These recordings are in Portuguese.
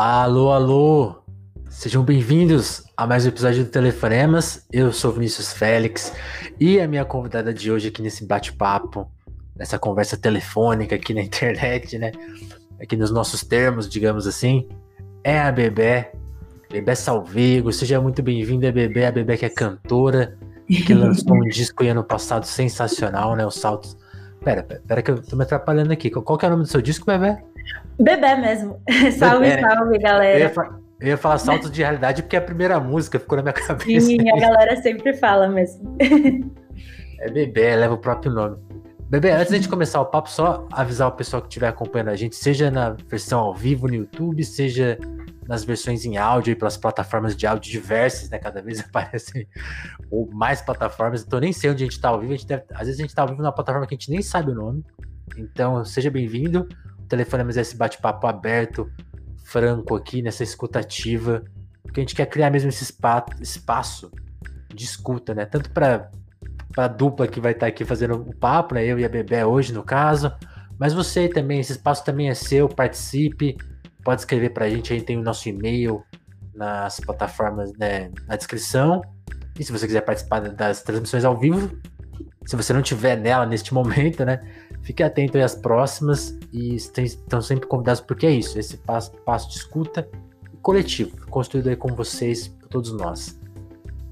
Alô, alô! Sejam bem-vindos a mais um episódio do Telefonemas. Eu sou Vinícius Félix e a minha convidada de hoje aqui nesse bate-papo, nessa conversa telefônica aqui na internet, né? Aqui nos nossos termos, digamos assim, é a Bebé. Bebé Salvego, seja muito bem-vinda, Bebé. A Bebé que é cantora, que lançou um disco ano passado sensacional, né? Os saltos. Pera, pera, pera que eu tô me atrapalhando aqui. Qual que é o nome do seu disco, Bebé? Bebê mesmo. salve, Bebé. salve, galera. Eu ia, falar, eu ia, falar saltos de realidade porque é a primeira música ficou na minha cabeça. Sim, a galera sempre fala mesmo. É Bebê, leva o próprio nome. Bebê, antes de começar o papo, só avisar o pessoal que estiver acompanhando a gente, seja na versão ao vivo no YouTube, seja nas versões em áudio e pelas plataformas de áudio diversas, né? Cada vez aparecem ou mais plataformas. Então nem sei onde a gente está ao vivo. Deve, às vezes a gente está ao vivo numa plataforma que a gente nem sabe o nome. Então, seja bem-vindo. Telefonemos esse bate-papo aberto, franco aqui, nessa escutativa, porque a gente quer criar mesmo esse espaço de escuta, né? Tanto para a dupla que vai estar aqui fazendo o papo, né? Eu e a Bebé hoje, no caso, mas você também, esse espaço também é seu, participe, pode escrever para a gente, a gente tem o nosso e-mail nas plataformas, né, na descrição. E se você quiser participar das transmissões ao vivo, se você não tiver nela neste momento, né, Fique atento aí às próximas e estão sempre convidados, porque é isso, esse passo, passo de escuta coletivo, construído aí com vocês, por todos nós.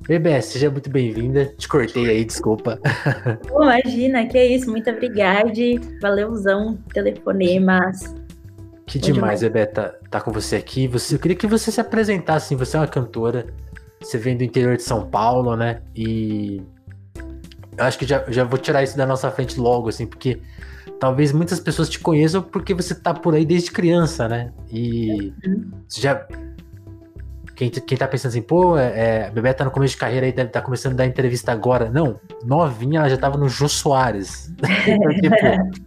Bebê, seja muito bem-vinda. Te cortei aí, desculpa. Imagina, que é isso. Muito obrigada. Valeuzão, telefonemas. Que demais, Bebê, tá, tá com você aqui. Você, eu queria que você se apresentasse. Assim, você é uma cantora, você vem do interior de São Paulo, né? E eu acho que já, já vou tirar isso da nossa frente logo, assim, porque talvez muitas pessoas te conheçam porque você tá por aí desde criança, né? E você já. Quem, quem tá pensando assim, pô, é, é, a Bebê tá no começo de carreira aí, deve estar tá começando a dar entrevista agora. Não, novinha, ela já tava no Jô Soares. então, tipo,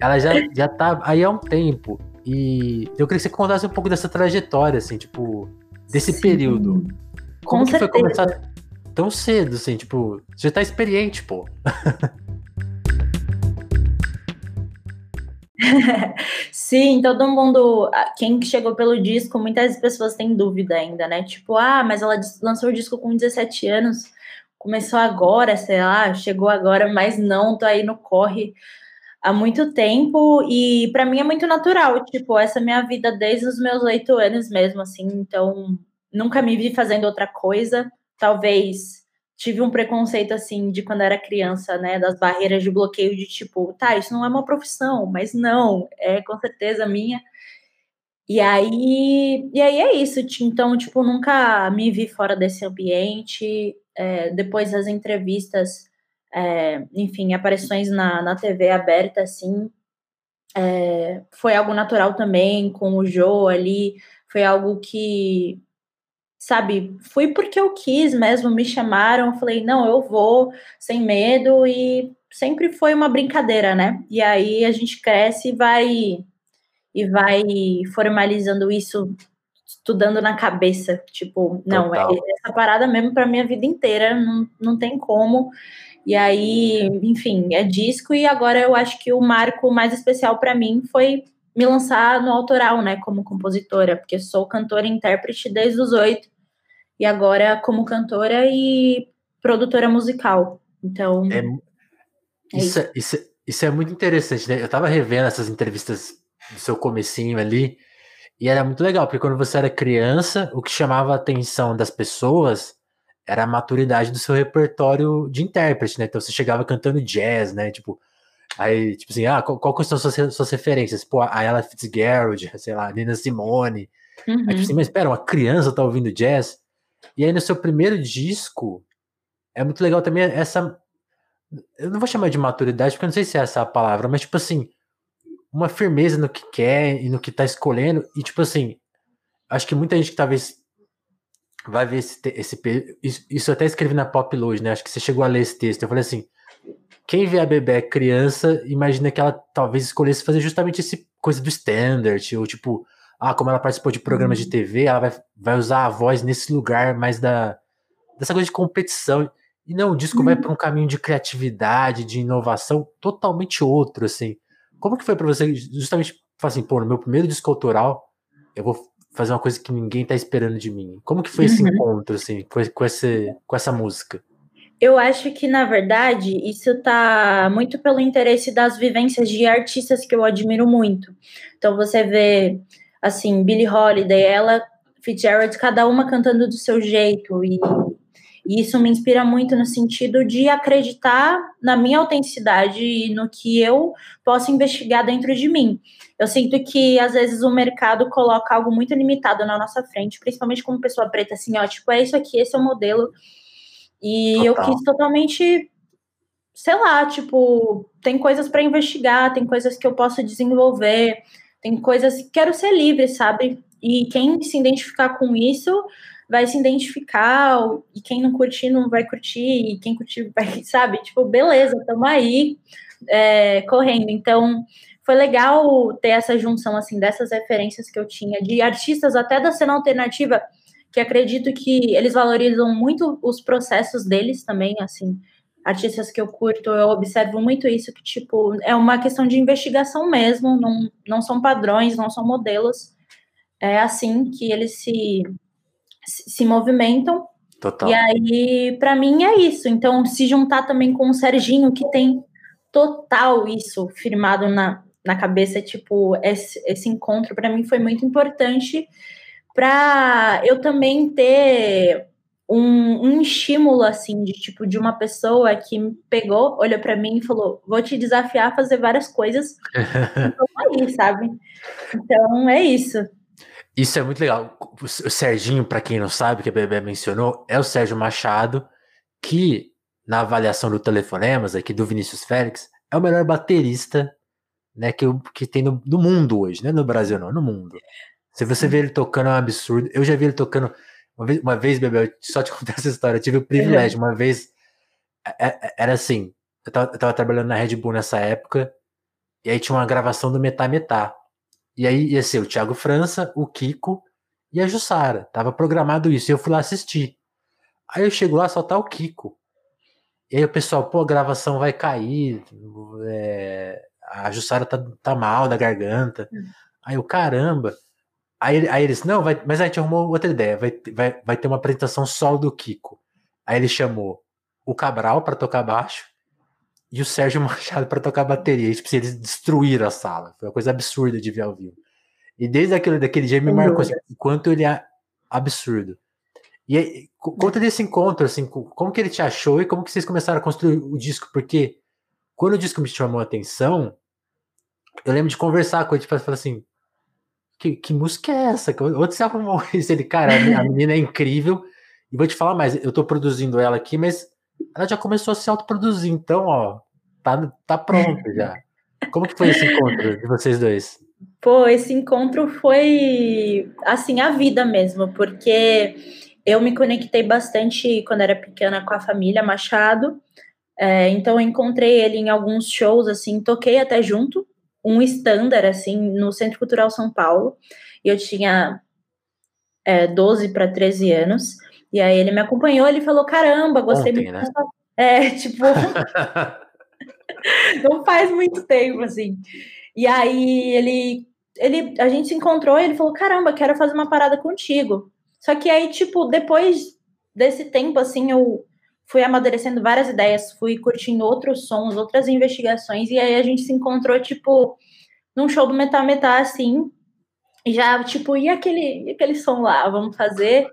ela já, já tá aí há um tempo. E eu queria que você contasse um pouco dessa trajetória, assim, tipo, desse Sim. período. Como Com que certeza. foi começar tão cedo, assim, tipo, você já tá experiente, pô. Sim, todo mundo. Quem chegou pelo disco, muitas pessoas têm dúvida ainda, né? Tipo, ah, mas ela lançou o disco com 17 anos, começou agora, sei lá, chegou agora, mas não, tô aí no corre há muito tempo e para mim é muito natural, tipo, essa é minha vida desde os meus oito anos mesmo, assim, então nunca me vi fazendo outra coisa, talvez tive um preconceito assim de quando era criança, né, das barreiras de bloqueio de tipo, tá, isso não é uma profissão, mas não, é com certeza minha. E aí, e aí é isso. Então, tipo, nunca me vi fora desse ambiente. É, depois das entrevistas, é, enfim, aparições na, na TV aberta, assim, é, foi algo natural também com o Joe ali. Foi algo que sabe, fui porque eu quis mesmo, me chamaram, falei, não, eu vou, sem medo, e sempre foi uma brincadeira, né? E aí a gente cresce e vai e vai formalizando isso, estudando na cabeça, tipo, não, é essa parada mesmo para minha vida inteira, não, não tem como. E aí, enfim, é disco e agora eu acho que o marco mais especial para mim foi me lançar no autoral, né, como compositora, porque sou cantora e intérprete desde os oito e agora como cantora e produtora musical. Então. É, é isso, isso. isso, isso é muito interessante, né? Eu tava revendo essas entrevistas do seu comecinho ali, e era muito legal, porque quando você era criança, o que chamava a atenção das pessoas era a maturidade do seu repertório de intérprete, né? Então você chegava cantando jazz, né? Tipo, aí, tipo assim, ah, qual, qual são suas, suas referências? Pô, a Ella Fitzgerald, sei lá, Nina Simone. Uhum. Aí, tipo assim, mas espera, uma criança tá ouvindo jazz? E aí no seu primeiro disco, é muito legal também essa. Eu não vou chamar de maturidade, porque eu não sei se é essa a palavra, mas tipo assim, uma firmeza no que quer e no que tá escolhendo. E tipo assim, acho que muita gente que talvez vai ver esse, esse isso, eu até escrevi na Pop hoje, né? Acho que você chegou a ler esse texto. Eu falei assim: quem vê a bebê criança, imagina que ela talvez escolhesse fazer justamente esse coisa do standard, ou tipo, ah, como ela participou de programas de uhum. TV, ela vai, vai usar a voz nesse lugar mais da dessa coisa de competição. E não, o disco vai uhum. para um caminho de criatividade, de inovação totalmente outro, assim. Como que foi para você justamente falar assim, pô, no meu primeiro disco autoral, eu vou fazer uma coisa que ninguém tá esperando de mim. Como que foi esse uhum. encontro, assim, com, com, esse, com essa música? Eu acho que, na verdade, isso tá muito pelo interesse das vivências de artistas que eu admiro muito. Então, você vê, assim, Billie Holiday, ela, Fitzgerald, cada uma cantando do seu jeito, e, e isso me inspira muito no sentido de acreditar na minha autenticidade e no que eu posso investigar dentro de mim. Eu sinto que, às vezes, o mercado coloca algo muito limitado na nossa frente, principalmente como pessoa preta, assim, ó, tipo, é isso aqui, esse é o modelo e Total. eu quis totalmente, sei lá, tipo, tem coisas para investigar, tem coisas que eu posso desenvolver, tem coisas que quero ser livre, sabe? E quem se identificar com isso vai se identificar, e quem não curtir não vai curtir, e quem curtir vai, sabe? Tipo, beleza, estamos aí é, correndo. Então, foi legal ter essa junção, assim, dessas referências que eu tinha, de artistas até da cena alternativa que acredito que eles valorizam muito os processos deles também, assim, artistas que eu curto, eu observo muito isso, que, tipo, é uma questão de investigação mesmo, não, não são padrões, não são modelos, é assim que eles se, se movimentam. Total. E aí, para mim, é isso. Então, se juntar também com o Serginho, que tem total isso firmado na, na cabeça, tipo, esse, esse encontro, para mim, foi muito importante para eu também ter um, um, estímulo assim de tipo de uma pessoa que me pegou, olhou para mim e falou: "Vou te desafiar a fazer várias coisas". então aí, sabe? Então é isso. Isso é muito legal. O Serginho, para quem não sabe, que a Bebê mencionou, é o Sérgio Machado, que na avaliação do Telefonemas aqui do Vinícius Félix, é o melhor baterista, né, que, que tem no, do mundo hoje, né, no Brasil não, no mundo. Se você vê ele tocando, é um absurdo. Eu já vi ele tocando. Uma vez, uma vez Bebel, só te contar essa história. Eu tive o privilégio. Uma vez. É, é, era assim. Eu tava, eu tava, trabalhando na Red Bull nessa época. E aí tinha uma gravação do Metá Metá. E aí ia ser o Thiago França, o Kiko e a Jussara. Tava programado isso. E eu fui lá assistir. Aí eu chego lá, só tá o Kiko. E aí o pessoal, pô, a gravação vai cair. É, a Jussara tá, tá mal da garganta. Hum. Aí o caramba. Aí, aí eles, não, vai, mas a gente arrumou outra ideia, vai, vai, vai ter uma apresentação solo do Kiko. Aí ele chamou o Cabral para tocar baixo e o Sérgio Machado para tocar bateria. E, tipo, eles destruíram a sala. Foi uma coisa absurda de ver ao vivo. E desde aquele, daquele dia me marcou assim, o quanto ele é absurdo. E aí, conta desse encontro, assim, como que ele te achou e como que vocês começaram a construir o disco? Porque quando o disco me chamou a atenção, eu lembro de conversar com ele, tipo, falar assim, que, que música é essa? Onde você arrumou isso? Ele, cara, a menina é incrível. E vou te falar mais, eu tô produzindo ela aqui, mas ela já começou a se autoproduzir, então, ó, tá, tá pronto já. Como que foi esse encontro de vocês dois? Pô, esse encontro foi, assim, a vida mesmo, porque eu me conectei bastante quando era pequena com a família Machado, é, então eu encontrei ele em alguns shows, assim, toquei até junto, um standard, assim, no Centro Cultural São Paulo, e eu tinha é, 12 para 13 anos, e aí ele me acompanhou, ele falou, caramba, gostei Ontem, muito. Né? É, tipo, não faz muito tempo, assim. E aí ele, ele, a gente se encontrou e ele falou, caramba, quero fazer uma parada contigo. Só que aí, tipo, depois desse tempo, assim, eu fui amadurecendo várias ideias, fui curtindo outros sons, outras investigações, e aí a gente se encontrou, tipo, num show do Metá Metá, assim, e já, tipo, e aquele, e aquele som lá, vamos fazer?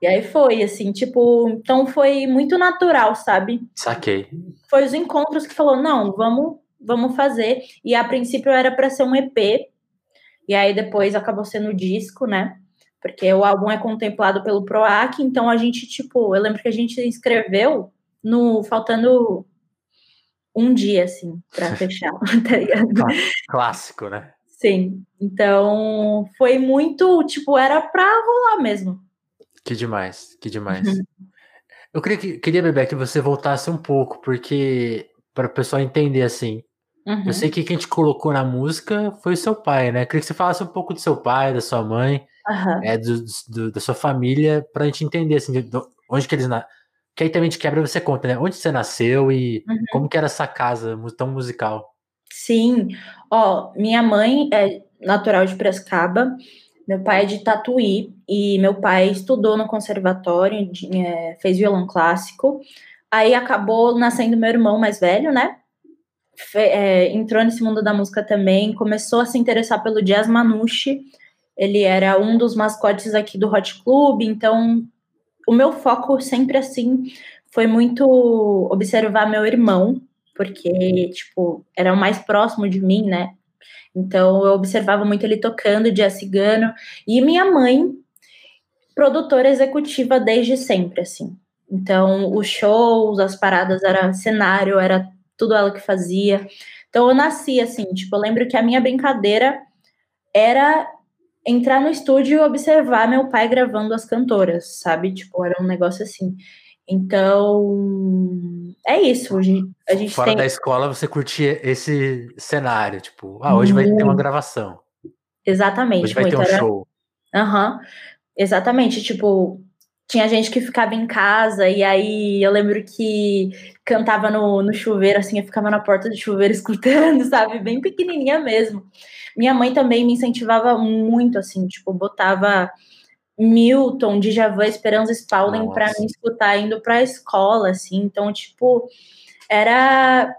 E aí foi, assim, tipo, então foi muito natural, sabe? Saquei. Foi os encontros que falou, não, vamos, vamos fazer, e a princípio era para ser um EP, e aí depois acabou sendo disco, né? porque o álbum é contemplado pelo PROAC, então a gente, tipo, eu lembro que a gente se inscreveu no faltando um dia, assim, para fechar, tá ligado? Clássico, né? Sim. Então, foi muito, tipo, era pra rolar mesmo. Que demais, que demais. Uhum. Eu queria, queria, Bebê, que você voltasse um pouco, porque para o pessoal entender assim. Uhum. Eu sei que quem te colocou na música foi o seu pai, né? Eu queria que você falasse um pouco do seu pai, da sua mãe, uhum. é, do, do, da sua família, pra gente entender, assim, do, onde que eles nasceram. Que aí também de quebra você conta, né? Onde você nasceu e uhum. como que era essa casa tão musical. Sim, ó, minha mãe é natural de Prescaba, Meu pai é de Tatuí e meu pai estudou no conservatório, é, fez violão clássico. Aí acabou nascendo meu irmão mais velho, né? Fe, é, entrou nesse mundo da música também, começou a se interessar pelo jazz manouche. Ele era um dos mascotes aqui do Hot Club, então o meu foco sempre assim foi muito observar meu irmão, porque tipo, era o mais próximo de mim, né? Então eu observava muito ele tocando jazz cigano e minha mãe produtora executiva desde sempre assim. Então os shows, as paradas era cenário, era tudo ela que fazia. Então eu nasci assim, tipo, eu lembro que a minha brincadeira era entrar no estúdio e observar meu pai gravando as cantoras, sabe? Tipo, era um negócio assim. Então, é isso. A gente, a gente Fora tem... da escola, você curtia esse cenário, tipo, ah, hoje vai ter uma gravação. Exatamente. Hoje vai ter um era... show. Aham. Uhum. Exatamente. Tipo, tinha gente que ficava em casa, e aí eu lembro que cantava no, no chuveiro, assim, eu ficava na porta do chuveiro escutando, sabe? Bem pequenininha mesmo. Minha mãe também me incentivava muito, assim, tipo, botava Milton, Djavan, Esperança Spalding para me escutar indo para a escola, assim. Então, tipo, era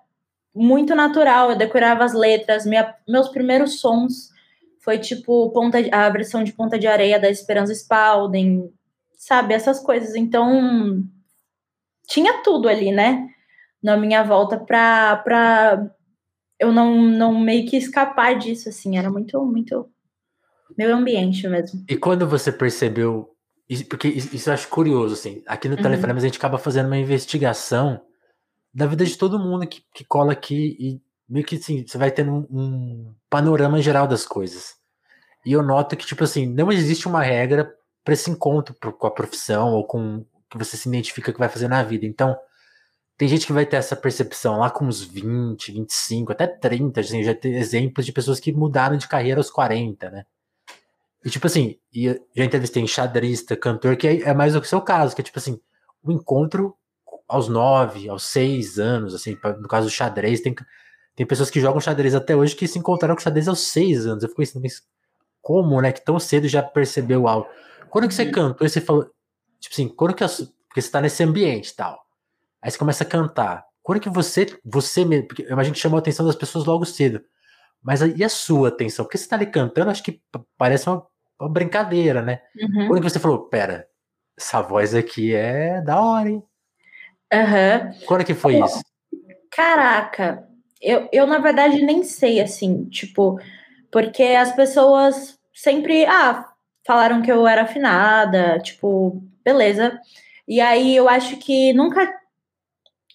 muito natural. Eu decorava as letras. Minha, meus primeiros sons foi tipo ponta, a versão de Ponta de Areia da Esperança Spalding, sabe? Essas coisas. Então, tinha tudo ali, né? Na minha volta para pra eu não, não meio que escapar disso, assim. Era muito, muito meu ambiente mesmo. E quando você percebeu. Porque isso eu acho curioso, assim. Aqui no uhum. Telefonemas a gente acaba fazendo uma investigação da vida de todo mundo que, que cola aqui e meio que assim, você vai tendo um, um panorama geral das coisas. E eu noto que, tipo assim, não existe uma regra para esse encontro com a profissão ou com o que você se identifica que vai fazer na vida. Então, tem gente que vai ter essa percepção lá com uns 20, 25, até 30, assim, já tem exemplos de pessoas que mudaram de carreira aos 40, né? E tipo assim, e já entrevistei enxadrista, cantor, que é, é mais o seu caso, que é tipo assim, o encontro aos nove, aos seis anos, assim, no caso do xadrez, tem, tem pessoas que jogam xadrez até hoje que se encontraram com xadrez aos seis anos. Eu fico pensando, mas como, né, que tão cedo já percebeu algo? Quando que você cantou, você falou, tipo assim, quando que, porque você tá nesse ambiente e tal, aí você começa a cantar, quando que você, você mesmo, porque eu imagino que chamou a atenção das pessoas logo cedo, mas e a sua atenção? Porque você tá ali cantando, acho que parece uma, uma brincadeira, né? Uhum. Quando você falou, pera, essa voz aqui é da hora, hein? Uhum. Quando que foi isso? Caraca, eu, eu na verdade nem sei, assim, tipo, porque as pessoas sempre, ah, falaram que eu era afinada, tipo, beleza. E aí eu acho que nunca.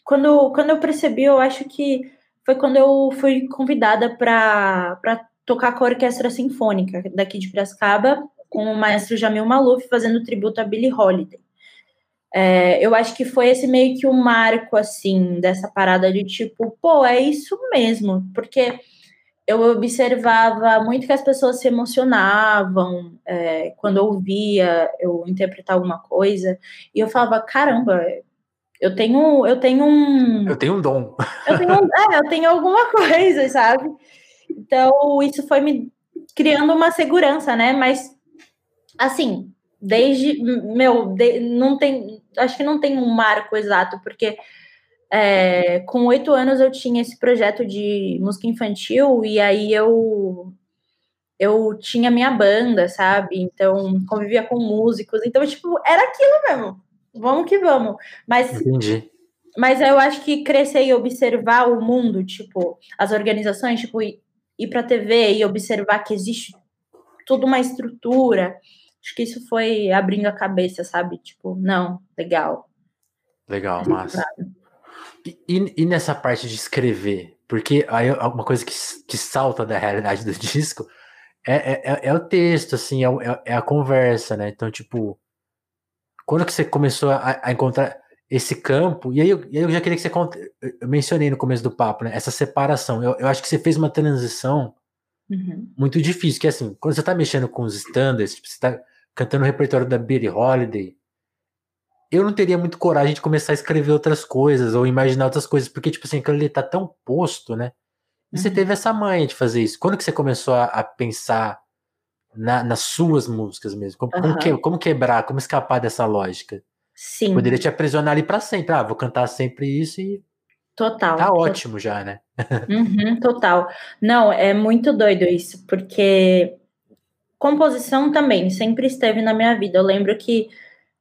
Quando, quando eu percebi, eu acho que foi quando eu fui convidada para tocar com a Orquestra Sinfônica daqui de Piracicaba, com o maestro Jamil Maluf fazendo tributo a Billie Holiday. É, eu acho que foi esse meio que um marco, assim, dessa parada de tipo, pô, é isso mesmo, porque eu observava muito que as pessoas se emocionavam é, quando ouvia eu interpretar alguma coisa, e eu falava, caramba, eu tenho, eu tenho um. Eu tenho um dom. Eu tenho, é, eu tenho alguma coisa, sabe? Então, isso foi me criando uma segurança, né? Mas, assim, desde. Meu, de, não tem. Acho que não tem um marco exato, porque é, com oito anos eu tinha esse projeto de música infantil, e aí eu. Eu tinha minha banda, sabe? Então, convivia com músicos. Então, tipo, era aquilo mesmo vamos que vamos. Mas, Entendi. Mas eu acho que crescer e observar o mundo, tipo, as organizações, tipo, ir, para TV e observar que existe toda uma estrutura. Acho que isso foi abrindo a cabeça, sabe? Tipo, não, legal. Legal, massa. E, e, nessa parte de escrever? Porque aí uma coisa que, que salta da realidade do disco é, é, é, é o texto, assim, é, é, é a conversa, né? Então, tipo, quando que você começou a, a encontrar esse campo, e aí, eu, e aí eu já queria que você conte, eu mencionei no começo do papo, né, essa separação, eu, eu acho que você fez uma transição uhum. muito difícil, que é assim, quando você tá mexendo com os standards, tipo, você tá cantando o repertório da Billie Holiday, eu não teria muito coragem de começar a escrever outras coisas, ou imaginar outras coisas, porque, tipo assim, aquilo ali tá tão posto, né, e uhum. você teve essa manha de fazer isso. Quando que você começou a, a pensar na, nas suas músicas mesmo. Como, uhum. como, que, como, quebrar, como escapar dessa lógica? Sim. Poderia te aprisionar ali para sempre. Ah, vou cantar sempre isso e. Total. Tá ótimo já, né? Uhum, total. Não, é muito doido isso, porque composição também sempre esteve na minha vida. Eu lembro que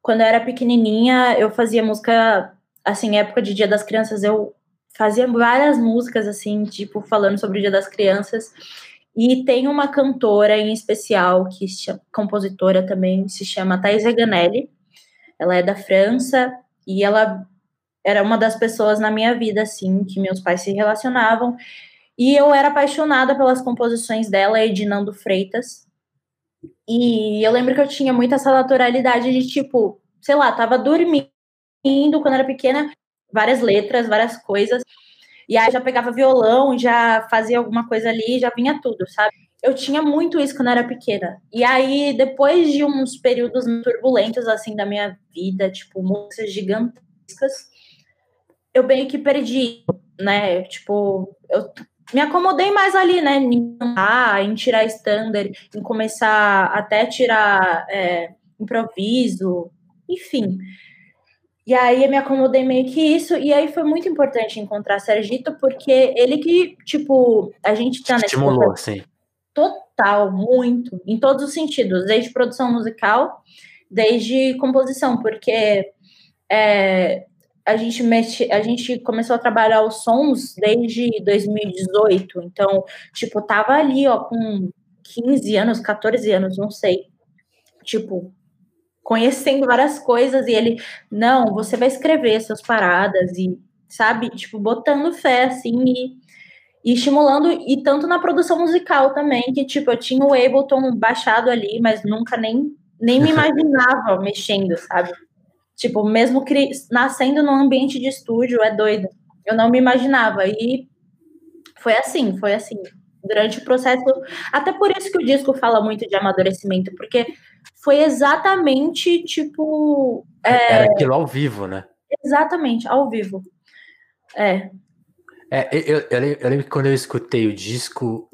quando eu era pequenininha, eu fazia música, assim, época de Dia das Crianças, eu fazia várias músicas, assim, tipo, falando sobre o Dia das Crianças. E tem uma cantora em especial, que chama, compositora também, se chama Thais Ganelli. Ela é da França e ela era uma das pessoas na minha vida, assim, que meus pais se relacionavam. E eu era apaixonada pelas composições dela, Edinando Freitas. E eu lembro que eu tinha muito essa naturalidade de, tipo, sei lá, tava dormindo quando era pequena, várias letras, várias coisas. E aí já pegava violão, já fazia alguma coisa ali, já vinha tudo, sabe? Eu tinha muito isso quando era pequena. E aí, depois de uns períodos turbulentos, assim, da minha vida, tipo, músicas gigantescas, eu meio que perdi, né? Tipo, eu me acomodei mais ali, né? Em cantar, em tirar standard, em começar até tirar é, improviso, enfim. E aí eu me acomodei meio que isso, e aí foi muito importante encontrar Sergito, porque ele que, tipo, a gente tá nesse Estimulou, sim. Total, muito, em todos os sentidos, desde produção musical, desde composição, porque é, a gente mexe, a gente começou a trabalhar os sons desde 2018, então, tipo, tava ali, ó, com 15 anos, 14 anos, não sei. Tipo, conhecendo várias coisas e ele, não, você vai escrever suas paradas e, sabe, tipo, botando fé, assim, e, e estimulando, e tanto na produção musical também, que, tipo, eu tinha o Ableton baixado ali, mas nunca nem, nem me imaginava mexendo, sabe? Tipo, mesmo nascendo num ambiente de estúdio, é doido. Eu não me imaginava, e foi assim, foi assim durante o processo. Até por isso que o disco fala muito de amadurecimento, porque foi exatamente tipo. É, Era aquilo ao vivo, né? Exatamente, ao vivo. É. É, eu, eu, eu, lembro que quando eu escutei o disco,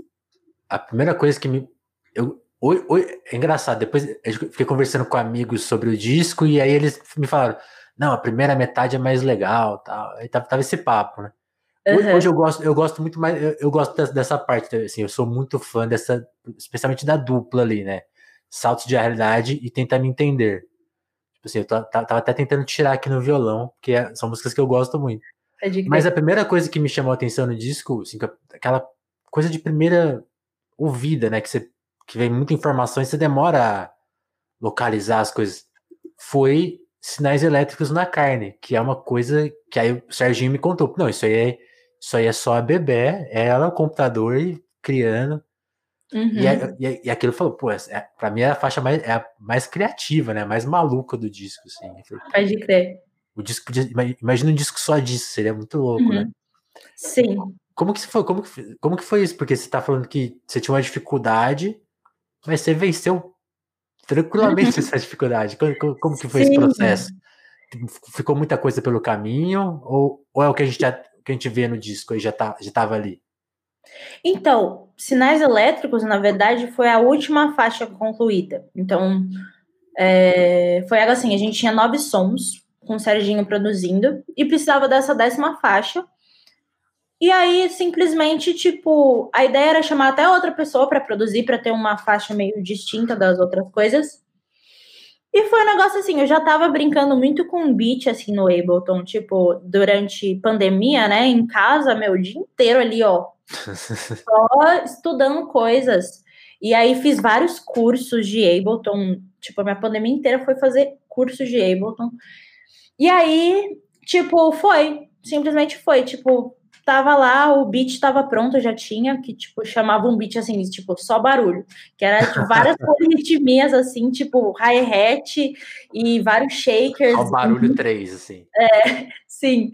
a primeira coisa que me. Eu, oi, oi, é engraçado, depois eu fiquei conversando com amigos sobre o disco e aí eles me falaram: não, a primeira metade é mais legal, tal. Aí tava, tava esse papo, né? Uhum. Hoje eu gosto, eu gosto muito mais, eu, eu gosto dessa parte, assim, eu sou muito fã dessa, especialmente da dupla ali, né? Saltos de realidade e tentar me entender. Tipo assim, eu tava até tentando tirar aqui no violão, porque é, são músicas que eu gosto muito. É Mas a primeira coisa que me chamou a atenção no disco, assim, aquela coisa de primeira ouvida, né? Que, você, que vem muita informação e você demora a localizar as coisas. Foi sinais elétricos na carne, que é uma coisa que aí o Serginho me contou. Não, isso aí é isso aí é só a bebê, ela, o computador e criando. Uhum. E, e, e, aquilo falou, pô, é, pra mim é a faixa mais, é a mais criativa, né? Mais maluca do disco, assim. Pode crer. O disco imagina um disco só disso, seria muito louco, né? uhum. né? Sim. Como que foi? Como que, como que foi isso? Porque você tá falando que você tinha uma dificuldade, mas você venceu tranquilamente essa dificuldade. Como, como, que foi Sim. esse processo? Ficou muita coisa pelo caminho? Ou, ou é o que a gente já que a gente vê no disco aí já, tá, já tava ali? Então, Sinais Elétricos, na verdade, foi a última faixa concluída. Então, é, foi assim, a gente tinha nove sons, com o Serginho produzindo, e precisava dessa décima faixa. E aí, simplesmente, tipo, a ideia era chamar até outra pessoa para produzir, para ter uma faixa meio distinta das outras coisas. E foi um negócio assim, eu já tava brincando muito com beat, assim, no Ableton, tipo, durante pandemia, né, em casa, meu, o dia inteiro ali, ó, só estudando coisas. E aí fiz vários cursos de Ableton, tipo, a minha pandemia inteira foi fazer cursos de Ableton. E aí, tipo, foi, simplesmente foi, tipo, tava lá, o beat tava pronto, já tinha, que, tipo, chamava um beat, assim, tipo, só barulho, que era, tipo, várias polirritmias, assim, tipo, hi-hat e vários shakers. Só barulho 3, assim. É, sim.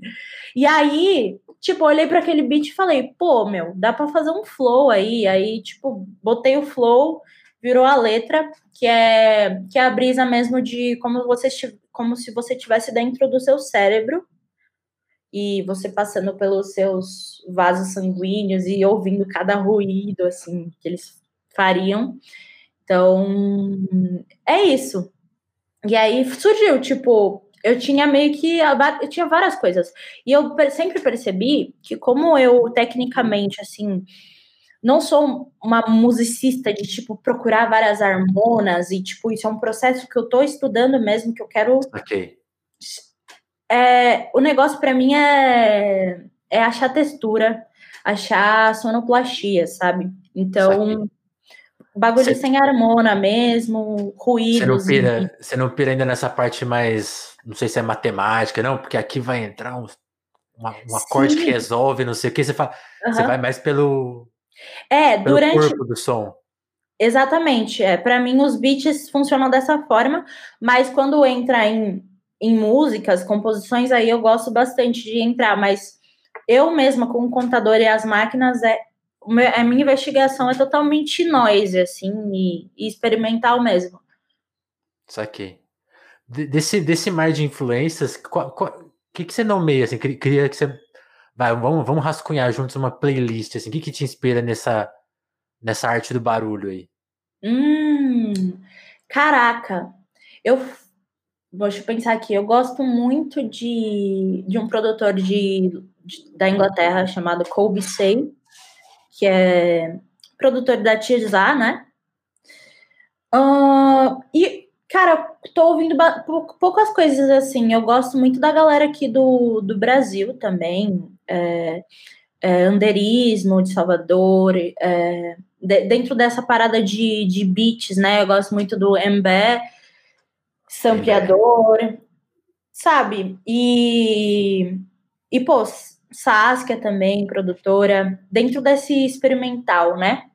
E aí, tipo, olhei para aquele beat e falei, pô, meu, dá para fazer um flow aí, aí, tipo, botei o flow, virou a letra, que é, que é a brisa mesmo de como, você, como se você estivesse dentro do seu cérebro, e você passando pelos seus vasos sanguíneos e ouvindo cada ruído assim que eles fariam. Então, é isso. E aí surgiu, tipo, eu tinha meio que. Eu tinha várias coisas. E eu sempre percebi que, como eu, tecnicamente, assim, não sou uma musicista de, tipo, procurar várias harmonas e, tipo, isso é um processo que eu tô estudando mesmo, que eu quero. Ok. É, o negócio para mim é, é achar textura, achar sonoplastia, sabe? Então, bagulho Cê... sem harmona mesmo, ruídos. Você não, pira, você não pira ainda nessa parte mais, não sei se é matemática, não, porque aqui vai entrar um, uma, um acorde que resolve, não sei o que, você fala, você vai mais pelo, é, pelo durante... corpo do som. Exatamente, é, para mim os beats funcionam dessa forma, mas quando entra em, em músicas, composições, aí eu gosto bastante de entrar, mas eu mesma com o computador e as máquinas é a minha investigação é totalmente noise, assim, e, e experimental mesmo. Saquei. Desse, desse mar de influências, o que, que você nomeia, assim, queria que você... Vai, vamos, vamos rascunhar juntos uma playlist, assim, o que, que te inspira nessa, nessa arte do barulho aí? Hum, caraca, eu... Deixa eu pensar aqui, eu gosto muito de, de um produtor de, de da Inglaterra chamado Colby Say, que é produtor da Tirzá, né? Uh, e, cara, tô ouvindo poucas coisas assim. Eu gosto muito da galera aqui do, do Brasil também. É, é, anderismo de Salvador. É, de, dentro dessa parada de, de beats, né? Eu gosto muito do Mbé, sampleador, sabe? E, e pô, Saskia também, produtora, dentro desse experimental, né?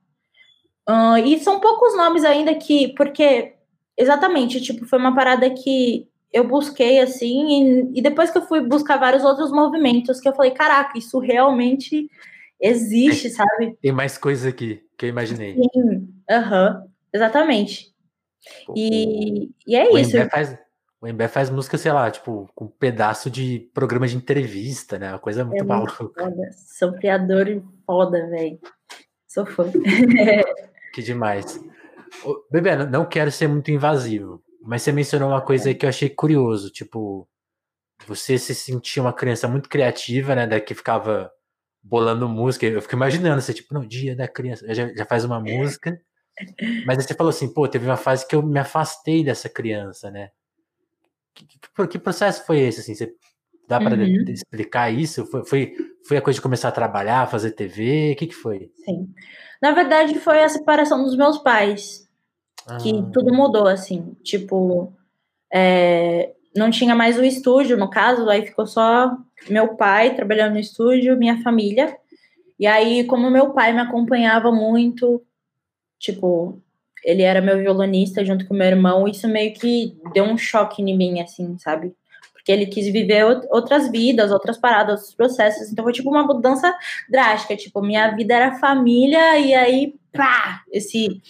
Uh, e são poucos nomes ainda que, porque exatamente, tipo, foi uma parada que eu busquei assim, e, e, depois que eu fui buscar vários outros movimentos, que eu falei, caraca, isso realmente existe, sabe? Tem mais coisa aqui que eu imaginei. Sim, aham, uhum, exatamente. E, e é o isso. Faz, o Embé faz música, sei lá, tipo, com um pedaço de programa de entrevista, né? Uma coisa muito é maluca. Foda. Sou criador foda, velho. Sou fã. que demais. Bebê, não quero ser muito invasivo, mas você mencionou uma coisa aí que eu achei curioso, tipo, você se sentia uma criança muito criativa, né? Daqui ficava bolando música. Eu fico imaginando, você, tipo, no dia da criança, já, já faz uma música. Mas aí você falou assim, pô, teve uma fase que eu me afastei dessa criança, né? que, que, processo foi esse? Assim, você dá para uhum. explicar isso? Foi, foi, foi a coisa de começar a trabalhar, fazer TV? O que, que foi? Sim. Na verdade, foi a separação dos meus pais. Ah. Que tudo mudou, assim. Tipo, é, não tinha mais o estúdio, no caso, aí ficou só meu pai trabalhando no estúdio, minha família. E aí, como meu pai me acompanhava muito, tipo, ele era meu violonista junto com meu irmão, isso meio que deu um choque em mim, assim, sabe? Porque ele quis viver outras vidas, outras paradas, outros processos. Então foi tipo uma mudança drástica. Tipo, minha vida era família e aí, pá, esse,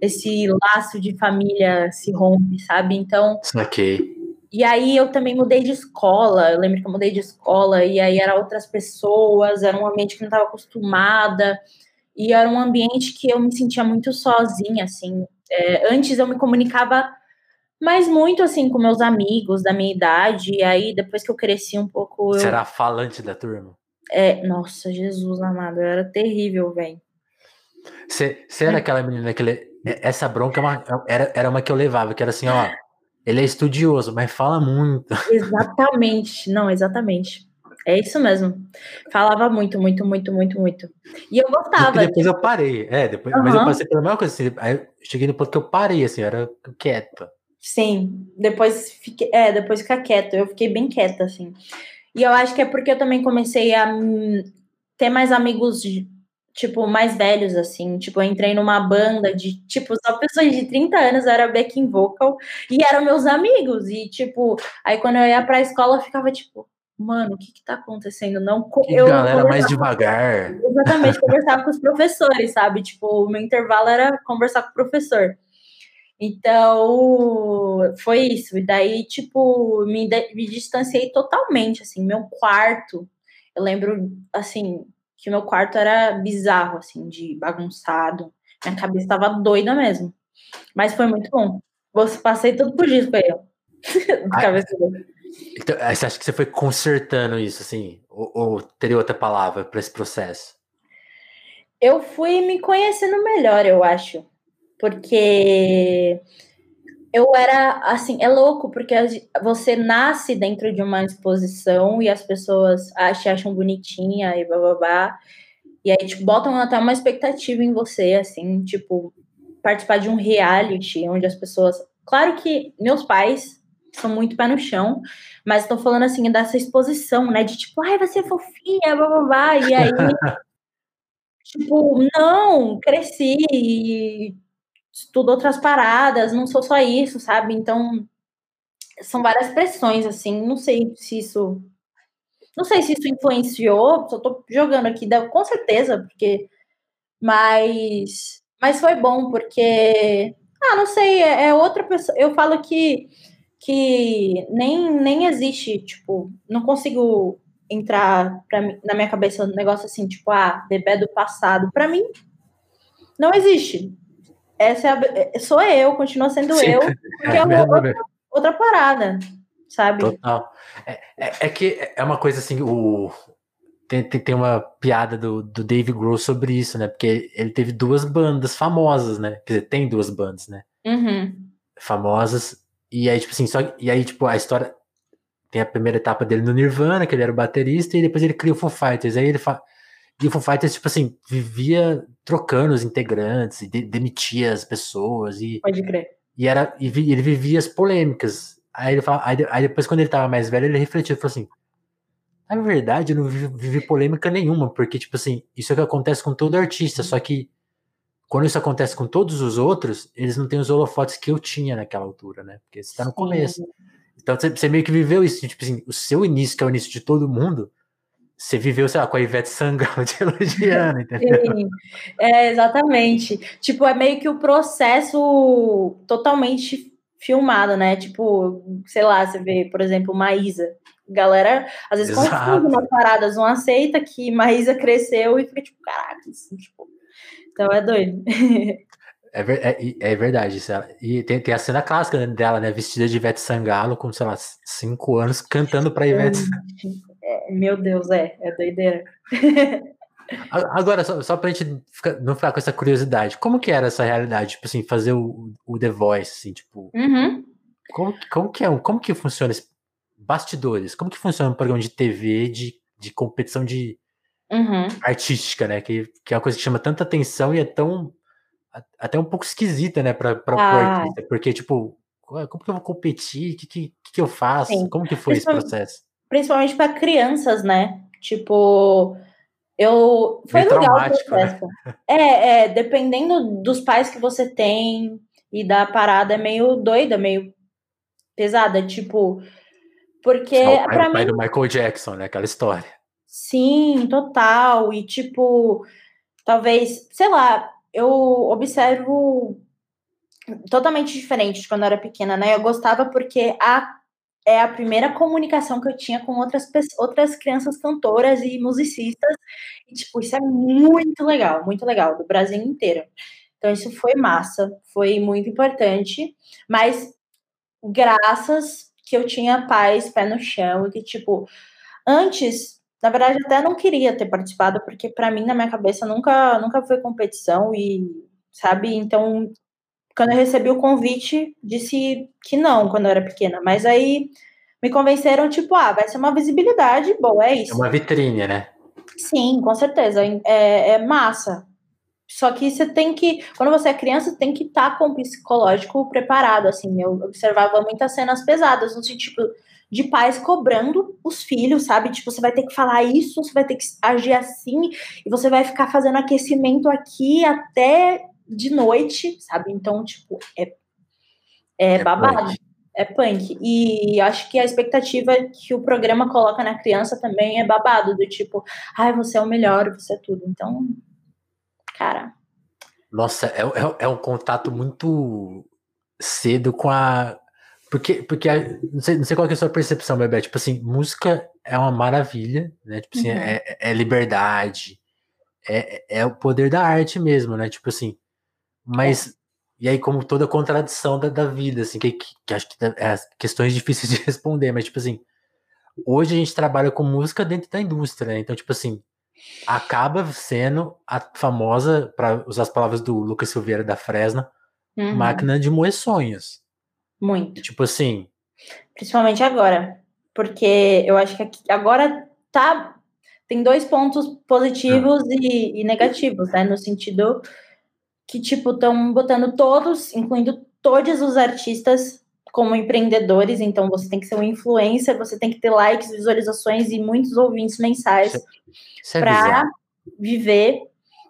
esse laço de família se rompe, sabe? Então. Ok. E aí eu também mudei de escola. Eu lembro que eu mudei de escola e aí eram outras pessoas, era um ambiente que eu não estava acostumada. E era um ambiente que eu me sentia muito sozinha, assim. É, antes eu me comunicava mas muito assim com meus amigos da minha idade, e aí depois que eu cresci um pouco. Você eu... era falante da turma? É, nossa, Jesus amado, eu era terrível, velho. Você, era aquela menina que. Le... Essa bronca é uma, era, era uma que eu levava, que era assim, ó. Ele é estudioso, mas fala muito. Exatamente, não, exatamente. É isso mesmo. Falava muito, muito, muito, muito, muito. E eu gostava. E depois eu parei. É, depois, uhum. mas eu passei pela mesma coisa. Assim, aí cheguei no ponto que eu parei, assim, eu era quieta. Sim, depois fiquei, é, depois ficar quieta. Eu fiquei bem quieta, assim. E eu acho que é porque eu também comecei a ter mais amigos, tipo, mais velhos, assim. Tipo, eu entrei numa banda de, tipo, só pessoas de 30 anos, era backing vocal, e eram meus amigos. E, tipo, aí quando eu ia pra escola, eu ficava, tipo, mano, o que que tá acontecendo? Não, que eu galera mais devagar. Exatamente, conversava com os professores, sabe? Tipo, o meu intervalo era conversar com o professor. Então, foi isso. E daí, tipo, me, me distanciei totalmente, assim, meu quarto. Eu lembro, assim, que meu quarto era bizarro, assim, de bagunçado. Minha cabeça estava doida mesmo. Mas foi muito bom. Você passei tudo por disco aí, ó. ah, então, você acha que você foi consertando isso, assim? Ou, ou teria outra palavra para esse processo? Eu fui me conhecendo melhor, eu acho. Porque eu era assim, é louco, porque você nasce dentro de uma exposição e as pessoas acham, acham bonitinha e blá. E aí, tipo, botam até uma expectativa em você, assim, tipo, participar de um reality onde as pessoas. Claro que meus pais são muito pé no chão, mas estou falando assim dessa exposição, né? De tipo, ai, você é fofinha, blá blá blá. E aí, tipo, não, cresci, estudo outras paradas, não sou só isso, sabe? Então, são várias pressões, assim, não sei se isso. Não sei se isso influenciou, só tô jogando aqui, com certeza, porque. Mas. Mas foi bom, porque. Ah, não sei, é, é outra pessoa. Eu falo que, que nem, nem existe, tipo, não consigo entrar pra, na minha cabeça um negócio assim, tipo, ah, bebê do passado. Para mim, não existe essa é a, é, sou eu, continua sendo Sim, eu, porque é, é outra, outra, parada, sabe? Total. É, é, é, que é uma coisa assim, o, tem, tem, tem uma piada do, do Dave Grohl sobre isso, né? Porque ele teve duas bandas famosas, né? Quer dizer, tem duas bandas, né? Uhum. Famosas. E aí, tipo assim, só, e aí, tipo, a história tem a primeira etapa dele no Nirvana, que ele era o baterista, e depois ele cria o Foo Fighters. Aí ele fala. E o Foo Fighters, tipo assim, vivia trocando os integrantes e de, demitia as pessoas. E, Pode crer. E, era, e vi, ele vivia as polêmicas. Aí, ele fala, aí, aí, depois, quando ele tava mais velho, ele refletiu e falou assim: na verdade, eu não vivi, vivi, polêmica nenhuma, porque, tipo assim, isso é o que acontece com todo artista, só que quando isso acontece com todos os outros, eles não têm os holofotes que eu tinha naquela altura, né? Porque você tá no começo. Então você, você meio que viveu isso, tipo assim, o seu início, que é o início de todo mundo, você viveu, sei lá, com a Ivete Sangalo te elogiando, entendeu? Sim, é, exatamente. Tipo, é meio que o processo totalmente filmado, né? Tipo, sei lá, você vê, por exemplo, Maísa. Galera, às vezes confunde umas paradas, não aceita que Maísa cresceu e fica tipo, caraca, assim, tipo... Então é doido. É, é, é, verdade isso. E tem, tem a cena clássica dela, né? Vestida de Ivete Sangalo, com, sei lá, cinco anos, cantando pra Ivete. É, meu Deus, é, é doideira. Agora, só, só pra gente ficar, não ficar com essa curiosidade, como que era essa realidade? Tipo assim, fazer o, o The Voice, assim, tipo. Uhum. Como, como, que é, como que funciona esse bastidores? Como que funciona um programa de TV de, de competição de uhum. artística, né? Que, que é uma coisa que chama tanta atenção e é tão até um pouco esquisita, né, para ah. o artista, porque tipo, como que eu vou competir? O que, que, que eu faço? Sim. Como que foi esse processo? Principalmente para crianças, né? Tipo, eu foi Meio legal o processo. Né? É, é, dependendo dos pais que você tem e da parada é meio doida, meio pesada, tipo, porque é o pai, pai mim... do Michael Jackson, né? Aquela história. Sim, total. E tipo, talvez, sei lá, eu observo totalmente diferente de quando eu era pequena, né? Eu gostava porque a é a primeira comunicação que eu tinha com outras, outras crianças cantoras e musicistas. E, tipo, isso é muito legal, muito legal, do Brasil inteiro. Então, isso foi massa, foi muito importante, mas graças que eu tinha paz, pé no chão, e que, tipo, antes, na verdade, até não queria ter participado, porque para mim, na minha cabeça, nunca, nunca foi competição, e, sabe, então quando eu recebi o convite, disse que não quando eu era pequena. Mas aí me convenceram, tipo, ah, vai ser uma visibilidade, bom, é isso. É uma vitrine, né? Sim, com certeza. É, é massa. Só que você tem que, quando você é criança, tem que estar tá com o psicológico preparado, assim. Eu observava muitas cenas pesadas, no sentido de pais cobrando os filhos, sabe? Tipo, você vai ter que falar isso, você vai ter que agir assim, e você vai ficar fazendo aquecimento aqui até de noite, sabe? Então, tipo, é, é, é babado. É punk. E acho que a expectativa que o programa coloca na criança também é babado, do tipo, ai, você é o melhor, você é tudo. Então, cara. Nossa, é, é, é um contato muito cedo com a. Porque, porque não, sei, não sei qual é a sua percepção, Bebê. Tipo assim, música é uma maravilha, né? Tipo assim, uhum. é, é liberdade, é, é o poder da arte mesmo, né? Tipo assim, mas E aí, como toda contradição da, da vida, assim, que, que, que acho que é questões difíceis de responder, mas, tipo assim, hoje a gente trabalha com música dentro da indústria, né? Então, tipo assim, acaba sendo a famosa, para usar as palavras do Lucas Silveira da Fresna, uhum. máquina de moer sonhos. Muito. Tipo assim. Principalmente agora. Porque eu acho que agora tá. Tem dois pontos positivos ah. e, e negativos, né? No sentido que, tipo, estão botando todos, incluindo todos os artistas, como empreendedores. Então, você tem que ser um influencer, você tem que ter likes, visualizações e muitos ouvintes mensais é para viver,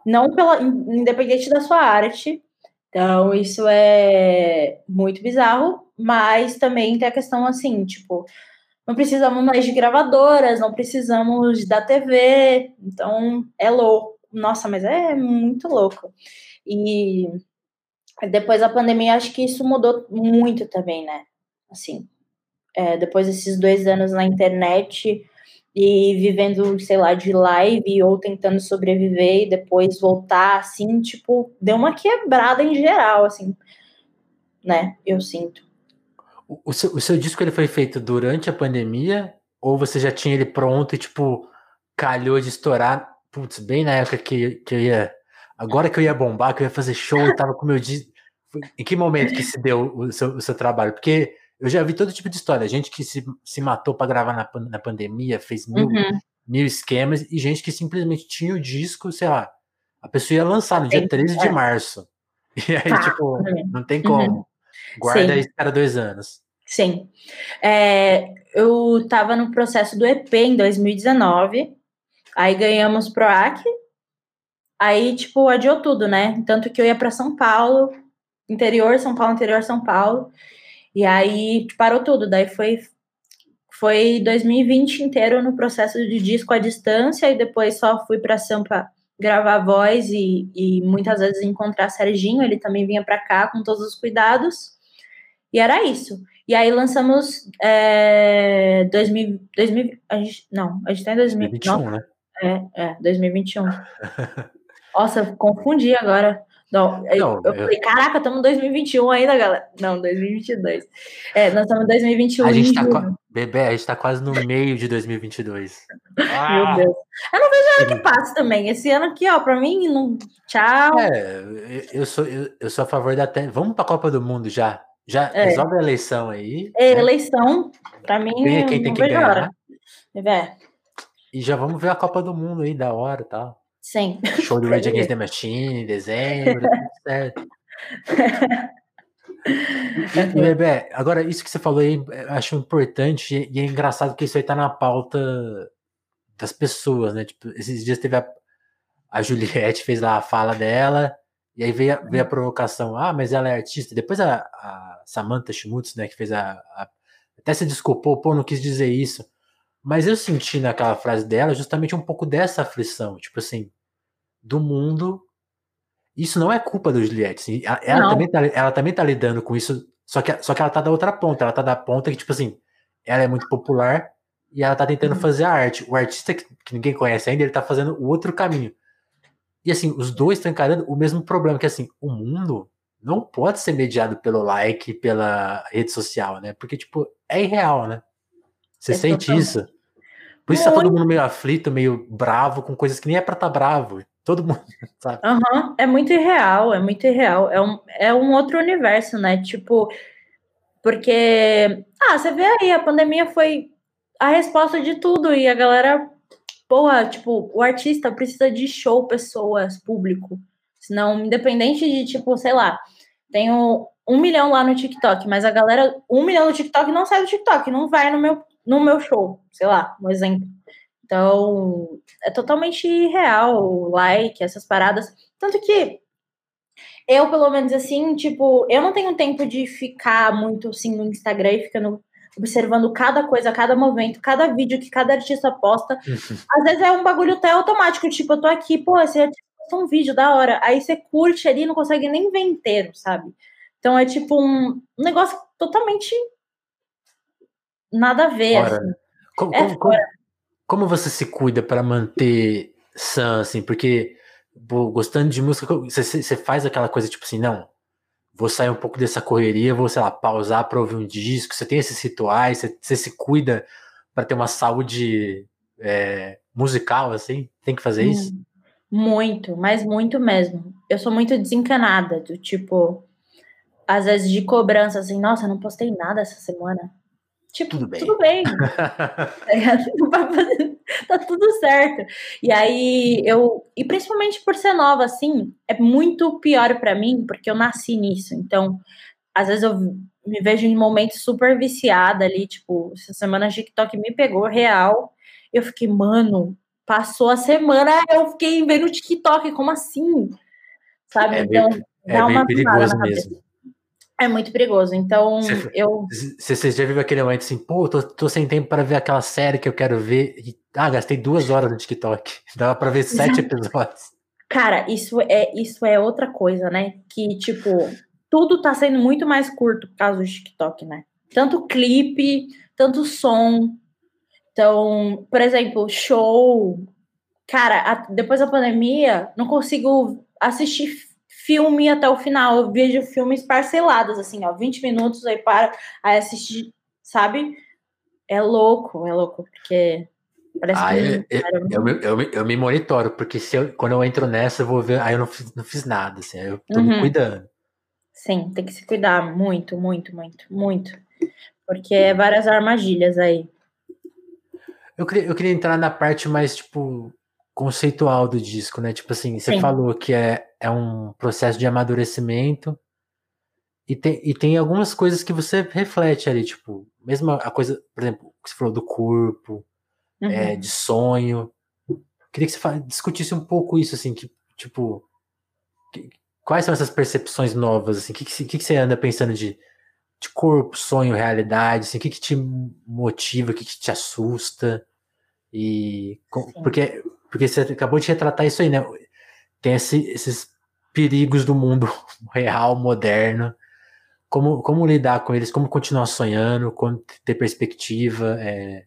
não pela independente da sua arte. Então, isso é muito bizarro, mas também tem a questão assim, tipo, não precisamos mais de gravadoras, não precisamos da TV, então é louco. Nossa, mas é muito louco. E depois da pandemia, acho que isso mudou muito também, né? Assim, é, depois desses dois anos na internet e vivendo, sei lá, de live ou tentando sobreviver e depois voltar, assim, tipo, deu uma quebrada em geral, assim, né? Eu sinto. O seu, o seu disco ele foi feito durante a pandemia ou você já tinha ele pronto e, tipo, calhou de estourar, putz, bem na época que, que eu ia Agora que eu ia bombar, que eu ia fazer show, eu tava com meu disco. Em que momento que se deu o seu, o seu, trabalho? Porque eu já vi todo tipo de história. Gente que se, se matou para gravar na, na pandemia, fez mil, uhum. mil esquemas, e gente que simplesmente tinha o disco, sei lá, a pessoa ia lançar no dia Sim, 13 é. de março. E aí, ah, tipo, não tem como. Uhum. Guarda Sim. isso para dois anos. Sim. É, eu estava no processo do EP em 2019, aí ganhamos PROAC, Aí, tipo, adiou tudo, né? Tanto que eu ia para São Paulo, interior, São Paulo, interior, São Paulo. E aí parou tudo. Daí foi foi 2020 inteiro no processo de disco à distância e depois só fui para Sampa gravar voz e, e muitas vezes encontrar Serginho, ele também vinha para cá com todos os cuidados. E era isso. E aí lançamos é, 2000, 2000 a gente, não, a gente tá em 2021, não, né? É, é, 2021. Nossa, confundi agora. Não, não eu, eu, falei, caraca, estamos em 2021 ainda, galera. Não, 2022. É, nós estamos em 2021. A gente tá, bebê, a gente tá quase no meio de 2022. Ah! Meu Deus. Eu não vejo ano que passa também. Esse ano aqui, ó, pra mim, não... tchau. É, eu sou, eu, eu sou a favor da. Vamos pra Copa do Mundo já. Já é. resolve a eleição aí. É, né? eleição, pra mim. Ganha quem tem que ganhar. É. E já vamos ver a Copa do Mundo aí, da hora e tal. Sim. Show do Rage Against the Machine em dezembro, tudo certo. E, Bebê, agora isso que você falou aí, eu acho importante e é engraçado que isso aí tá na pauta das pessoas, né? Tipo, esses dias teve a, a Juliette fez lá a fala dela, e aí veio a, veio a uhum. provocação, ah, mas ela é artista. Depois a, a Samantha Schmutz, né, que fez a, a, Até se desculpou, pô, não quis dizer isso. Mas eu senti naquela frase dela justamente um pouco dessa aflição, tipo assim, do mundo. Isso não é culpa do Juliette. Ela, também tá, ela também tá lidando com isso, só que, só que ela tá da outra ponta. Ela tá da ponta que, tipo assim, ela é muito popular e ela tá tentando uhum. fazer a arte. O artista que, que, ninguém conhece ainda, ele tá fazendo o outro caminho. E assim, os dois estão encarando o mesmo problema, que assim, o mundo não pode ser mediado pelo like, pela rede social, né? Porque, tipo, é irreal, né? Você é sente totalmente. isso. Por isso Muito. tá todo mundo meio aflito, meio bravo, com coisas que nem é pra estar tá bravo. Todo mundo, sabe? Uhum, é muito irreal, é muito irreal. É um, é um outro universo, né? Tipo, porque. Ah, você vê aí, a pandemia foi a resposta de tudo e a galera. Porra, tipo, o artista precisa de show, pessoas, público. Senão, independente de, tipo, sei lá, tenho um milhão lá no TikTok, mas a galera, um milhão no TikTok não sai do TikTok, não vai no meu, no meu show, sei lá, um exemplo. Então, é totalmente irreal o like, essas paradas. Tanto que eu, pelo menos assim, tipo, eu não tenho tempo de ficar muito assim no Instagram e ficando observando cada coisa, cada movimento, cada vídeo que cada artista posta. Uhum. Às vezes é um bagulho até automático, tipo, eu tô aqui, pô, esse artista postou um vídeo da hora. Aí você curte ali e não consegue nem ver inteiro, sabe? Então é tipo um, um negócio totalmente nada a ver. Assim. Como, é como, como você se cuida para manter sã, assim? Porque, pô, gostando de música, você, você faz aquela coisa tipo assim, não, vou sair um pouco dessa correria, vou, sei lá, pausar para ouvir um disco. Você tem esses rituais, você, você se cuida para ter uma saúde é, musical, assim? Tem que fazer hum, isso? Muito, mas muito mesmo. Eu sou muito desencanada, do tipo, às vezes de cobrança, assim, nossa, não postei nada essa semana. Tipo, tudo bem. Tudo bem. tá tudo certo. E aí eu, e principalmente por ser nova assim, é muito pior para mim porque eu nasci nisso. Então, às vezes eu me vejo em momentos super viciada ali, tipo, essa semana TikTok me pegou real. Eu fiquei, mano, passou a semana, eu fiquei vendo TikTok, como assim? Sabe? É então, meio, é meio perigoso mesmo. É muito perigoso. Então, você, eu. Você já viu aquele momento assim, pô, tô, tô, sem tempo para ver aquela série que eu quero ver. E, ah, gastei duas horas no TikTok. Dava para ver sete episódios. Cara, isso é, isso é outra coisa, né? Que, tipo, tudo tá sendo muito mais curto por causa do TikTok, né? Tanto clipe, tanto som. Então, por exemplo, show. Cara, a, depois da pandemia, não consigo assistir filme até o final. Eu vejo filmes parcelados, assim, ó, 20 minutos, aí para, aí assistir, sabe? É louco, é louco, porque parece ah, que. Eu, eu, eu, eu, eu, me monitoro, porque se eu, quando eu entro nessa, eu vou ver, aí eu não fiz, não fiz nada, assim, eu tô uhum. me cuidando. Sim, tem que se cuidar muito, muito, muito, muito. Porque é várias armadilhas aí. Eu queria, eu queria entrar na parte mais, tipo, conceitual do disco, né? Tipo assim, você Sim. falou que é, é um processo de amadurecimento e tem, e tem algumas coisas que você reflete ali, tipo, mesmo a coisa, por exemplo, que você falou do corpo, é, uhum. é, de sonho. Queria que você discutisse um pouco isso, assim, que, tipo, que, quais são essas percepções novas, assim, o que, que, que, você anda pensando de, de corpo, sonho, realidade, assim, o que, que te motiva, o que, que te assusta? E porque porque você acabou de retratar isso aí, né? Tem esse, esses perigos do mundo real, moderno. Como, como lidar com eles, como continuar sonhando, como ter perspectiva, é,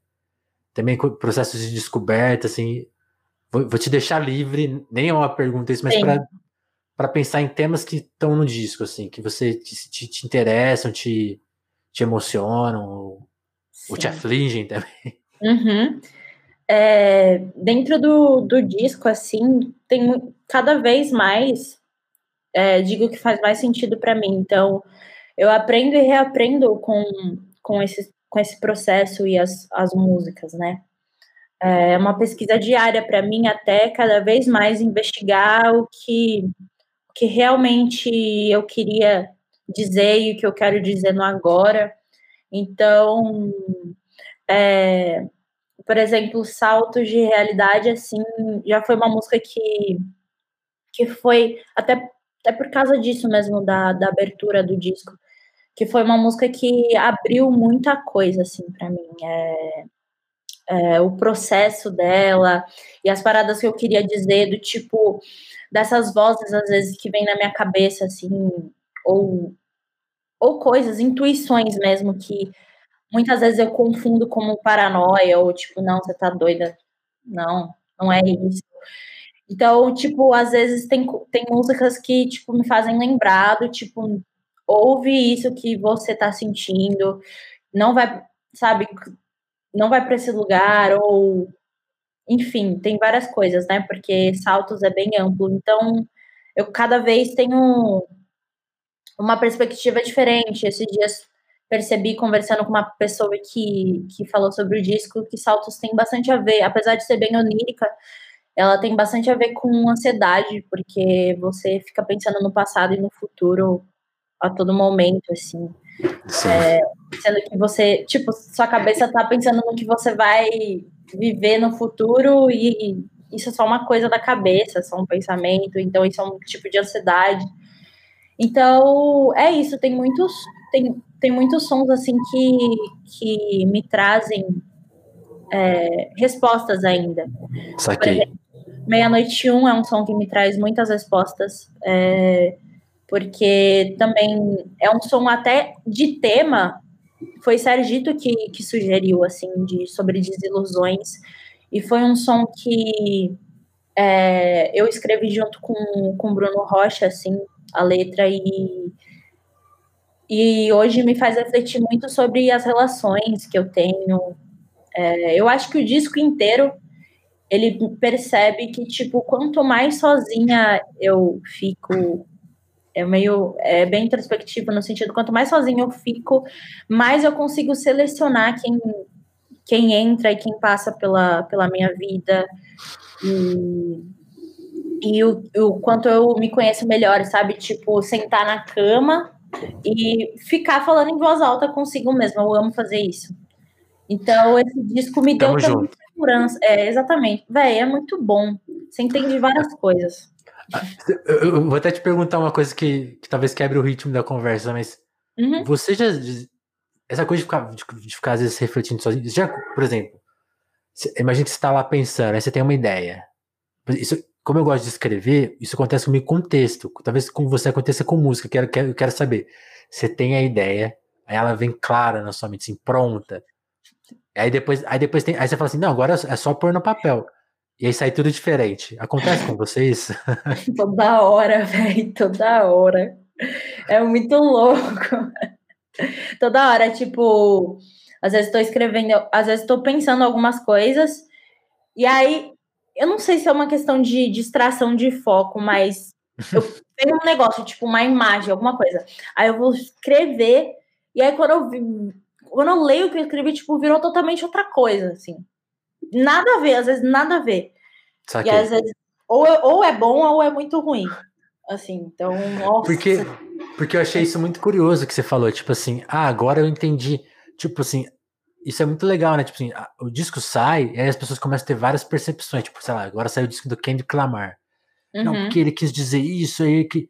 também processos de descoberta, assim. Vou, vou, te deixar livre, nem é uma pergunta isso, mas para pensar em temas que estão no disco, assim, que você te, te, te interessam, te, te emocionam, ou, ou, te afligem também. Uhum é, dentro do, do disco, assim, tem cada vez mais, é, digo que faz mais sentido para mim. Então, eu aprendo e reaprendo com, com, esse, com esse processo e as, as músicas, né? É uma pesquisa diária para mim, até cada vez mais investigar o que, o que realmente eu queria dizer e o que eu quero dizer no agora. Então, é, por exemplo, Saltos de Realidade, assim, já foi uma música que, que foi, até, até por causa disso mesmo, da, da abertura do disco, que foi uma música que abriu muita coisa, assim, para mim. É, é, o processo dela e as paradas que eu queria dizer, do tipo, dessas vozes, às vezes, que vem na minha cabeça, assim, ou, ou coisas, intuições mesmo, que muitas vezes eu confundo como paranoia, ou tipo, não, você tá doida. Não, não é isso. Então, tipo, às vezes tem, tem músicas que, tipo, me fazem lembrar do, tipo, ouve isso que você tá sentindo, não vai, sabe, não vai para esse lugar, ou, enfim, tem várias coisas, né, porque Saltos é bem amplo, então, eu cada vez tenho uma perspectiva diferente, esses dias percebi conversando com uma pessoa que, que falou sobre o disco que Saltos tem bastante a ver, apesar de ser bem onírica, ela tem bastante a ver com ansiedade, porque você fica pensando no passado e no futuro a todo momento, assim. É, sendo que você, tipo, sua cabeça tá pensando no que você vai viver no futuro e isso é só uma coisa da cabeça, só um pensamento, então isso é um tipo de ansiedade. Então, é isso, tem muitos tem, tem muitos sons assim que, que me trazem é, respostas ainda. Saquei. Meia-Noite Um é um som que me traz muitas respostas, é, porque também é um som até de tema, foi Sergito que, que sugeriu, assim, de, sobre desilusões, e foi um som que é, eu escrevi junto com, com Bruno Rocha, assim, a letra, e e hoje me faz refletir muito sobre as relações que eu tenho. É, eu acho que o disco inteiro ele percebe que tipo quanto mais sozinha eu fico é meio é bem introspectivo no sentido quanto mais sozinha eu fico mais eu consigo selecionar quem quem entra e quem passa pela, pela minha vida e, e o, o quanto eu me conheço melhor sabe tipo sentar na cama e ficar falando em voz alta consigo mesma. Eu amo fazer isso. Então, esse disco me Tamo deu segurança. É, exatamente. Véi, é muito bom. Você entende várias coisas. Ah, eu vou até te perguntar uma coisa que, que talvez quebre o ritmo da conversa, mas uhum. você já. Essa coisa de ficar, de, de ficar às vezes refletindo sozinho. Já, por exemplo, imagina que você está lá pensando, aí você tem uma ideia. Isso, como eu gosto de escrever, isso acontece comigo com texto. Talvez com você aconteça com música. Quero, quero, eu quero saber. Você tem a ideia, aí ela vem clara na sua mente, assim, pronta. Aí depois, aí depois tem, aí você fala assim, não, agora é só pôr no papel. E aí sai tudo diferente. Acontece com vocês? toda hora, velho, toda hora. É muito louco. toda hora, tipo, às vezes estou escrevendo, às vezes estou pensando algumas coisas, e aí eu não sei se é uma questão de distração de foco, mas eu tenho um negócio, tipo uma imagem, alguma coisa. Aí eu vou escrever, e aí quando eu, vi, quando eu leio o que eu escrevi, tipo, virou totalmente outra coisa, assim. Nada a ver, às vezes nada a ver. Saquei. E às vezes, ou, ou é bom ou é muito ruim. Assim, então, nossa. Porque, porque eu achei isso muito curioso que você falou, tipo assim, ah, agora eu entendi. Tipo assim, isso é muito legal, né? Tipo assim, a, o disco sai e aí as pessoas começam a ter várias percepções. Tipo, sei lá, agora saiu o disco do Kendrick Lamar. Uhum. Não, porque ele quis dizer isso aí que.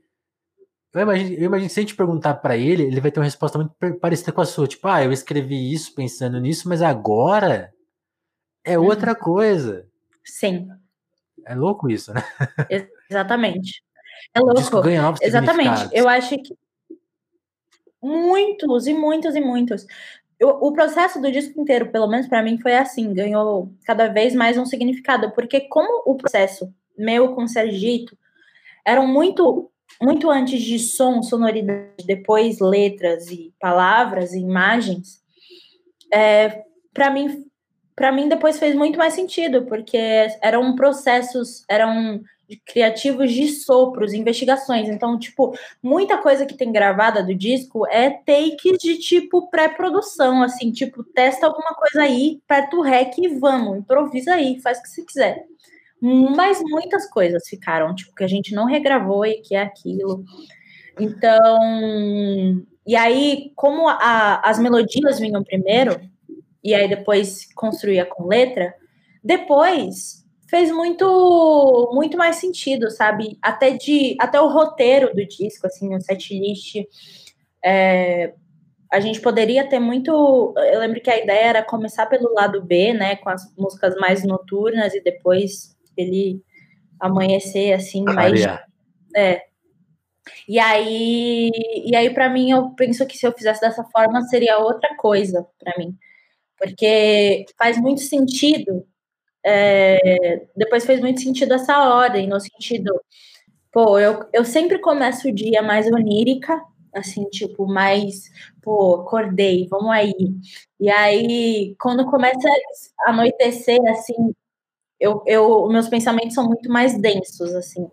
Eu imagino, eu imagino que se a gente perguntar para ele, ele vai ter uma resposta muito parecida com a sua. Tipo, ah, eu escrevi isso pensando nisso, mas agora é uhum. outra coisa. Sim. É louco isso, né? Exatamente. É louco. Ganha novos Exatamente. Eu acho que muitos e muitos e muitos o processo do disco inteiro, pelo menos para mim, foi assim, ganhou cada vez mais um significado, porque como o processo meu com Sergito eram muito muito antes de som, sonoridade, depois letras e palavras e imagens, é, para mim para mim depois fez muito mais sentido, porque eram processos, eram criativos de sopros, investigações. Então, tipo, muita coisa que tem gravada do disco é takes de tipo pré-produção, assim, tipo, testa alguma coisa aí, aperta o rec e vamos, improvisa aí, faz o que você quiser. Mas muitas coisas ficaram, tipo, que a gente não regravou e que é aquilo. Então, e aí, como a, as melodias vinham primeiro, e aí depois construía com letra, depois fez muito muito mais sentido, sabe? Até de até o roteiro do disco, assim, o setlist. É, a gente poderia ter muito. Eu lembro que a ideia era começar pelo lado B, né, com as músicas mais noturnas e depois ele amanhecer assim mais. É. E aí, e aí para mim eu penso que se eu fizesse dessa forma seria outra coisa para mim, porque faz muito sentido é, depois fez muito sentido essa ordem, no sentido, pô, eu, eu sempre começo o dia mais onírica, assim, tipo, mais, pô, acordei, vamos aí. E aí, quando começa a anoitecer, assim, eu, eu, meus pensamentos são muito mais densos, assim.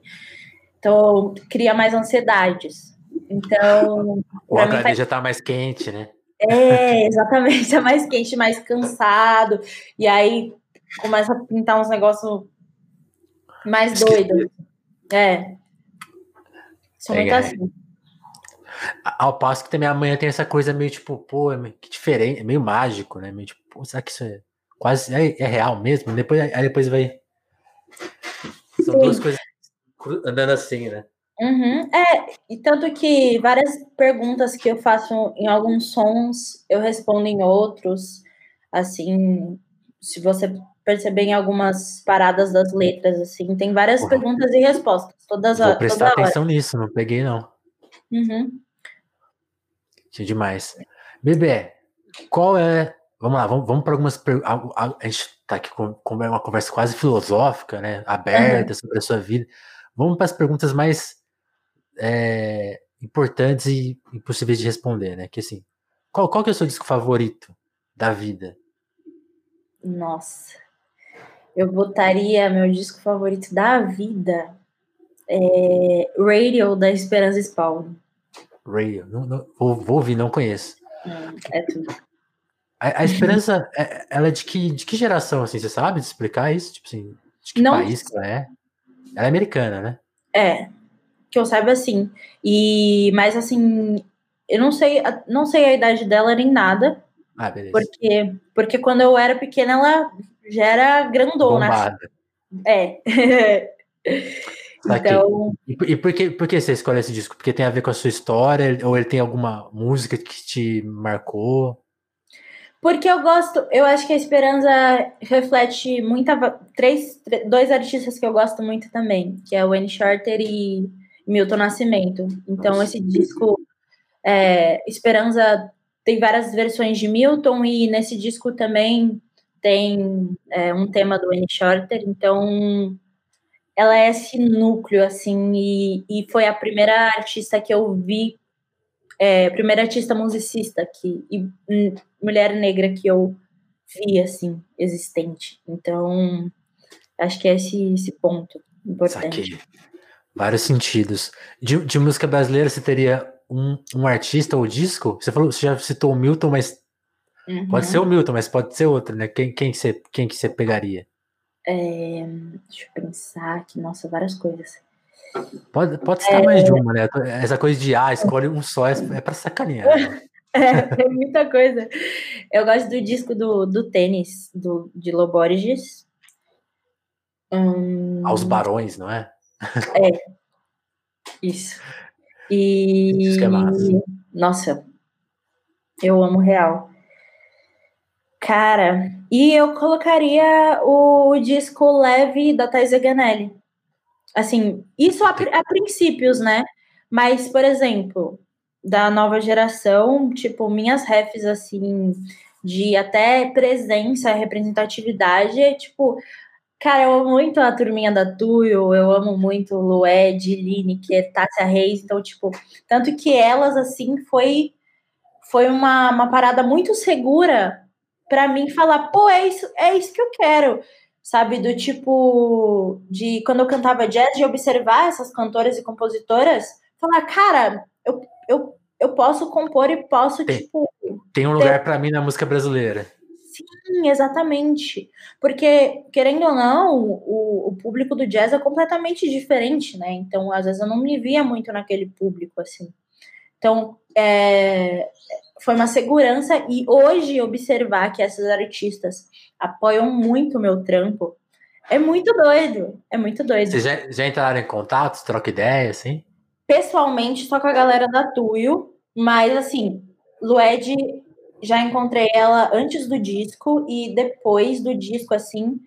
Então, cria mais ansiedades. Então. O HD faz... já tá mais quente, né? É, exatamente, é mais quente, mais cansado. E aí começa a pintar uns negócios mais doidos. É. Sou é, muito é. assim. Ao passo que também amanhã tem essa coisa meio tipo, pô, é que diferente, é meio mágico, né? Meio tipo, pô, será que isso é quase é, é real mesmo? Depois, aí depois vai. São Sim. duas coisas andando assim, né? Uhum. É, e tanto que várias perguntas que eu faço em alguns sons, eu respondo em outros. Assim, se você perceber em algumas paradas das letras, assim. Tem várias Porra. perguntas e respostas. Todas Vou prestar atenção hora. nisso, não peguei, não. Uhum. Tinha demais. Bebê, qual é. Vamos lá, vamos, vamos para algumas perguntas. A, a, gente está aqui com, com, uma conversa quase filosófica, né? Aberta uhum. sobre a sua vida. Vamos para as perguntas mais. É, importantes e impossíveis de responder, né? Que assim, qual, qual que é o seu disco favorito da vida? Nossa, eu botaria meu disco favorito da vida é Radio da Esperança Spawn. Radio, não, não, vou, vou, ouvir, não conheço. É, é tudo. A, a Esperança, é, ela é de que, de que geração, assim, você sabe explicar isso? Tipo assim, de que não, país que ela é? Ela é americana, né? É, que eu saiba assim. E, mas assim, eu não sei, não sei a idade dela nem nada. Ah, beleza. Porque, porque quando eu era pequena, ela já era grandona. Bombada. É. então. E, e por, que, por que você escolhe esse disco? Porque tem a ver com a sua história? Ou ele tem alguma música que te marcou? Porque eu gosto, eu acho que a Esperança reflete muita. Três, dois artistas que eu gosto muito também, que é o Wayne Shorter e Milton Nascimento. Então, Nossa. esse disco, é, Esperança, tem várias versões de Milton, e nesse disco também tem é, um tema do Wayne Shorter. Então, ela é esse núcleo, assim, e, e foi a primeira artista que eu vi, é, primeira artista musicista que, e hum, mulher negra que eu vi, assim, existente. Então, acho que é esse, esse ponto importante. Saquei vários sentidos. De, de música brasileira, você teria um, um artista ou disco? Você falou, você já citou o Milton, mas uhum. pode ser o Milton, mas pode ser outro, né? Quem, quem, você, quem que você pegaria? É, deixa eu pensar aqui, nossa, várias coisas. Pode, pode citar é... mais de uma, né? Essa coisa de, ah, escolhe um só, é, é pra sacanear. Né? É, é muita coisa. Eu gosto do disco do, do tênis, do, de Loborges. Hum... Aos Barões, não é? É. Isso. E. Isso é massa. Nossa, eu amo real. Cara, e eu colocaria o disco leve da Thais Ganelli. Assim, isso a, a princípios, né? Mas, por exemplo, da nova geração, tipo, minhas refs, assim, de até presença, representatividade, é tipo, Cara, eu amo muito a turminha da Tuyo, eu amo muito Lued, Lineker, Tássia Reis, então, tipo, tanto que elas, assim, foi foi uma, uma parada muito segura para mim falar, pô, é isso, é isso que eu quero, sabe? Do tipo, de quando eu cantava jazz, de observar essas cantoras e compositoras, falar, cara, eu, eu, eu posso compor e posso, tem, tipo. Tem um lugar ter... para mim na música brasileira. Sim, exatamente. Porque, querendo ou não, o, o público do jazz é completamente diferente, né? Então, às vezes, eu não me via muito naquele público, assim. Então, é, foi uma segurança. E hoje, observar que essas artistas apoiam muito o meu trampo é muito doido. É muito doido. Vocês já, já entraram em contato, troca ideia, assim? Pessoalmente, só com a galera da Tuyo, mas, assim, Lued já encontrei ela antes do disco e depois do disco, assim,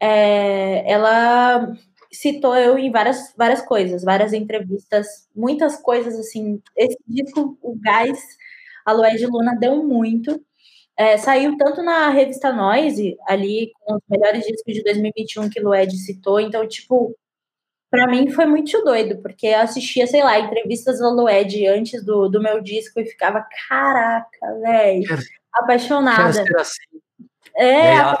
é, ela citou eu em várias, várias coisas, várias entrevistas, muitas coisas, assim. Esse disco, o Gás, a Lued Luna deu muito. É, saiu tanto na revista Noise, ali com os melhores discos de 2021 que Lued citou, então, tipo, para mim foi muito doido, porque eu assistia, sei lá, entrevistas da Lued antes do, do meu disco e ficava, caraca, velho, apaixonada. Assim. É, ela,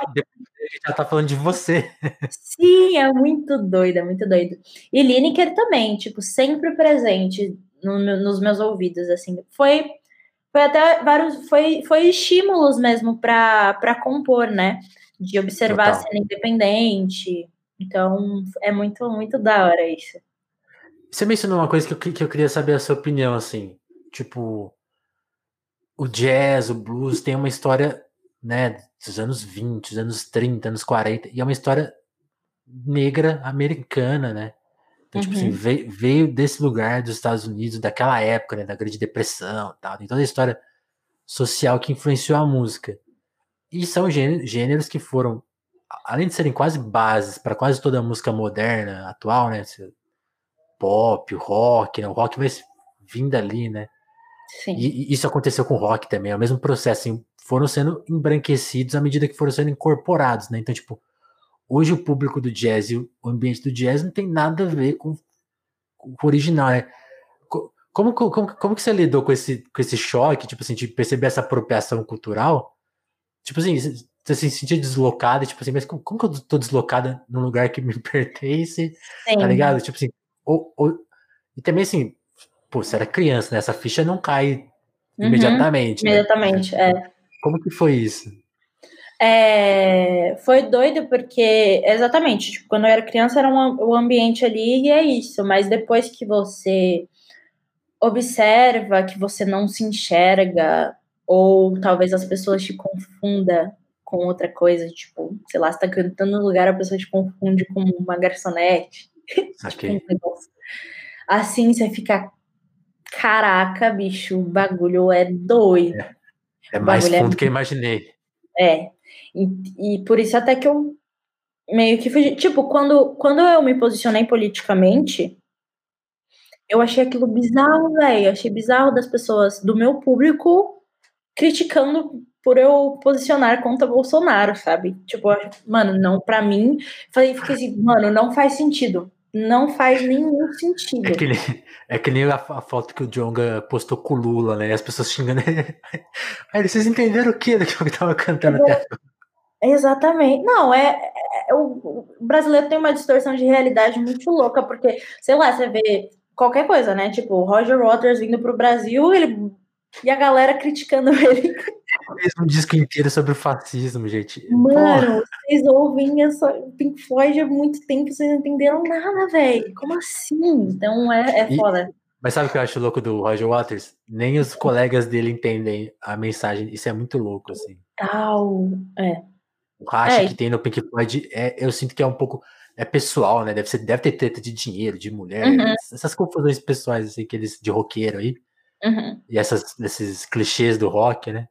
já tá falando de você. Sim, é muito doido, é muito doido. E Lineker também, tipo, sempre presente no, nos meus ouvidos, assim. Foi, foi até vários, foi, foi estímulos mesmo para compor, né? De observar Total. a cena independente, então, é muito, muito da hora isso. Você mencionou uma coisa que eu, que eu queria saber a sua opinião, assim. Tipo, o jazz, o blues tem uma história, né, dos anos 20, dos anos 30, anos 40, e é uma história negra americana, né? Então, uhum. tipo assim, uhum. veio, veio, desse lugar dos Estados Unidos, daquela época, né, da Grande Depressão tal. Tem toda a história social que influenciou a música. E são gêneros que foram além de serem quase bases para quase toda a música moderna, atual, né? Pop, rock, né? O rock vai vindo ali, né? Sim. E, e, isso aconteceu com o rock também, é o mesmo processo, assim, foram sendo embranquecidos à medida que foram sendo incorporados, né? Então, tipo, hoje o público do jazz e o ambiente do jazz não tem nada a ver com, com o original, né? como, como, como que você lidou com esse, com esse choque, tipo assim, de perceber essa apropriação cultural? Tipo assim, você se sentia deslocada, tipo assim, mas como, como que eu tô deslocada num lugar que me pertence? Tá Sim. Tá ligado? Tipo assim, ou, ou, e também assim, pô, você era criança, né? Essa ficha não cai uhum, imediatamente. Imediatamente, né? é. Como que foi isso? É, foi doido porque, exatamente, tipo, quando eu era criança era um, o ambiente ali e é isso, mas depois que você observa, que você não se enxerga, ou talvez as pessoas te confunda com outra coisa, tipo, sei lá, você tá cantando no lugar, a pessoa te confunde com uma garçonete. Okay. tipo, um assim você fica, caraca, bicho, o bagulho é doido. É, é mais é fundo é... que eu imaginei. É. E, e por isso até que eu meio que fugi. Tipo, quando, quando eu me posicionei politicamente, eu achei aquilo bizarro, velho. Achei bizarro das pessoas do meu público criticando por eu posicionar contra Bolsonaro, sabe? Tipo, mano, não, pra mim, falei, fiquei assim, mano, não faz sentido. Não faz nenhum sentido. É que nem, é que nem a, a foto que o Jonga postou com o Lula, né? As pessoas xingando ele. Aí vocês entenderam o que do que eu tava cantando é, até Exatamente. Não, é, é, o, o brasileiro tem uma distorção de realidade muito louca, porque, sei lá, você vê qualquer coisa, né? Tipo, o Roger Waters vindo pro Brasil, ele e a galera criticando ele. Fez um disco inteiro sobre o fascismo, gente. Mano, Porra. vocês ouvem essa Pink Floyd há muito tempo, vocês não entenderam nada, velho. Como assim? Então é, é foda. Mas sabe o que eu acho louco do Roger Waters? Nem os colegas dele entendem a mensagem. Isso é muito louco, assim. Tal. É. O racha é. que tem no Pink Floyd, é, eu sinto que é um pouco é pessoal, né? Deve, ser, deve ter treta de dinheiro, de mulher, uhum. essas confusões pessoais, assim, que eles, de roqueiro aí. Uhum. E essas, esses clichês do rock, né?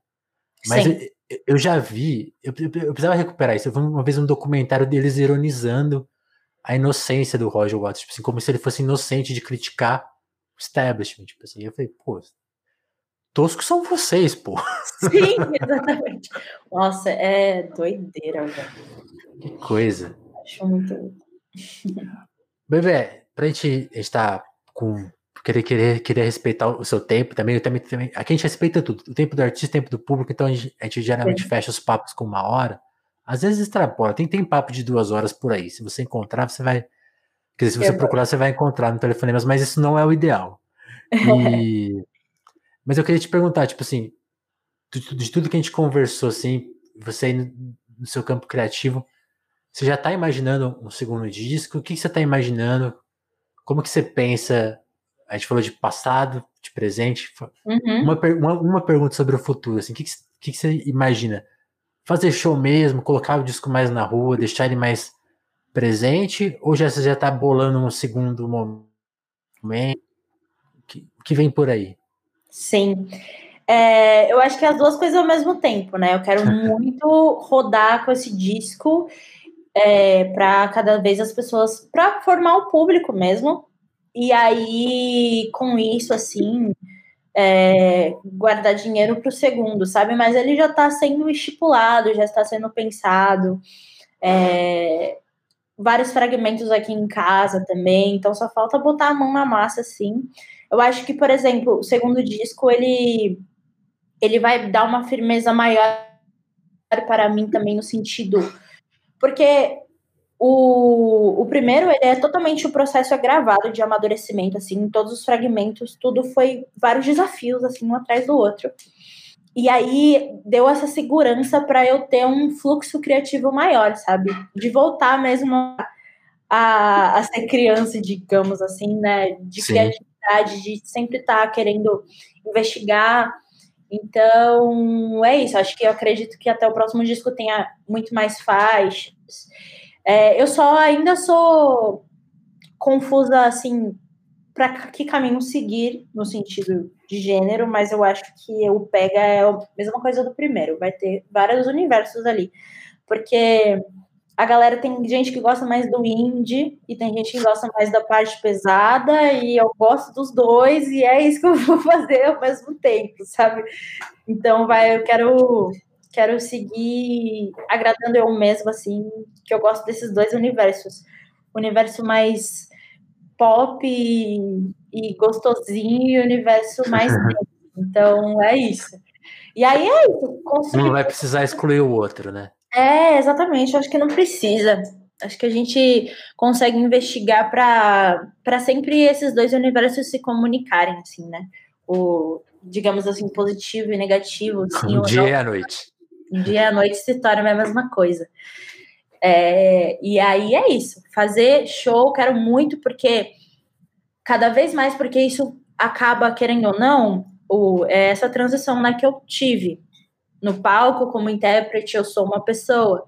Mas eu, eu, já vi, eu, eu, precisava recuperar isso. Eu vi uma vez um documentário deles ironizando a inocência do Roger Waters, tipo assim, como se ele fosse inocente de criticar o establishment. Tipo assim, eu falei, pô, toscos são vocês, pô. Sim, exatamente. Nossa, é doideira, velho. Que coisa. Acho muito. Bebê, pra gente estar com querer, querer, querer respeitar o seu tempo também, eu também, também. Aqui a gente respeita tudo. O tempo do artista, o tempo do público, então a gente, a gente geralmente fecha os papos com uma hora. Às vezes extrapola. Tem, tem papo de duas horas por aí. Se você encontrar, você vai. Quer dizer, se você procurar, você vai encontrar no telefonema, mas isso não é o ideal. E, mas eu queria te perguntar, tipo assim, de, de tudo que a gente conversou, assim, você aí no, no seu campo criativo, você já está imaginando um segundo disco? O que, que você está imaginando? Como que você pensa? A gente falou de passado, de presente. Uhum. Uma, uma, uma, pergunta sobre o futuro, assim, o que, que, que, você imagina? Fazer show mesmo, colocar o disco mais na rua, deixar ele mais presente? Ou já você já está bolando um segundo momento? O que, que vem por aí? Sim. É, eu acho que as duas coisas ao mesmo tempo, né? Eu quero muito rodar com esse disco é, para cada vez as pessoas, para formar o público mesmo. E aí, com isso, assim, é, guardar dinheiro para o segundo, sabe? Mas ele já está sendo estipulado, já está sendo pensado. É, vários fragmentos aqui em casa também, então só falta botar a mão na massa, assim. Eu acho que, por exemplo, o segundo disco, ele, ele vai dar uma firmeza maior para mim também no sentido porque o, o primeiro, ele é totalmente o processo é gravado de amadurecimento, assim, todos os fragmentos, tudo foi vários desafios, assim, um atrás do outro. E aí deu essa segurança para eu ter um fluxo criativo maior, sabe? De voltar mesmo a, a ser criança, digamos assim, né? De Sim. criatividade, de sempre estar tá querendo investigar então, é isso. Acho que eu acredito que até o próximo disco tenha muito mais faixas. É, eu só ainda sou confusa, assim, para que caminho seguir no sentido de gênero, mas eu acho que o Pega é a mesma coisa do primeiro. Vai ter vários universos ali. Porque a galera tem gente que gosta mais do indie e tem gente que gosta mais da parte pesada e eu gosto dos dois e é isso que eu vou fazer ao mesmo tempo, sabe? Então vai, eu quero quero seguir agradando eu mesmo assim, que eu gosto desses dois universos. O universo mais pop e, e gostosinho e universo mais Então é isso. E aí é isso. Construir... Não vai precisar excluir o outro, né? É, exatamente. Eu acho que não precisa. Acho que a gente consegue investigar para sempre esses dois universos se comunicarem, assim, né? O, digamos assim, positivo e negativo. Sim, um dia e a noite. Dia a noite se torna a mesma coisa. É, e aí é isso. Fazer show, quero muito, porque cada vez mais, porque isso acaba, querendo ou não, o, é essa transição né, que eu tive. No palco, como intérprete, eu sou uma pessoa.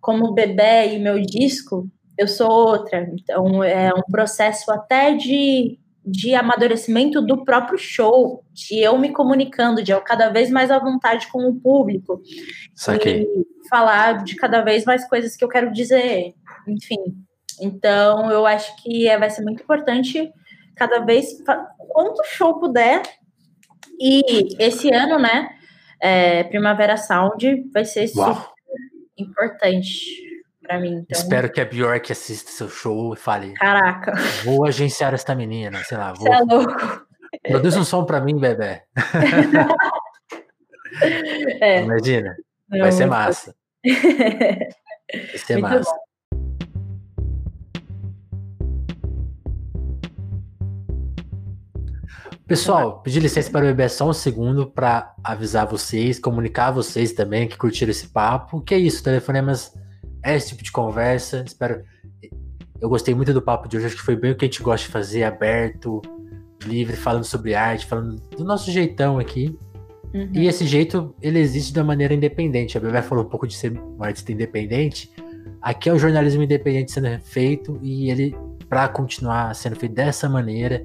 Como bebê e meu disco, eu sou outra. Então, é um processo até de, de amadurecimento do próprio show, de eu me comunicando, de eu cada vez mais à vontade com o público. Saquei. E falar de cada vez mais coisas que eu quero dizer. Enfim. Então, eu acho que é, vai ser muito importante cada vez, quanto show puder. E esse ano, né, é, Primavera Sound vai ser Uau. super importante para mim. Então... Espero que a Bjork assista seu show e fale: Caraca. Vou agenciar esta menina, sei lá. Vou... Você é louco. Produz um som para mim, bebê. é. Imagina. Não, vai ser massa. vai ser muito massa. Bom. Pessoal, pedi licença para beber só um segundo para avisar vocês, comunicar a vocês também que curtiram esse papo. Que é isso, telefonemas é esse tipo de conversa. Espero. Eu gostei muito do papo de hoje, acho que foi bem o que a gente gosta de fazer, aberto, livre, falando sobre arte, falando do nosso jeitão aqui. Uhum. E esse jeito, ele existe de uma maneira independente. A Bebé falou um pouco de ser um artista independente. Aqui é o jornalismo independente sendo feito e ele, para continuar sendo feito dessa maneira,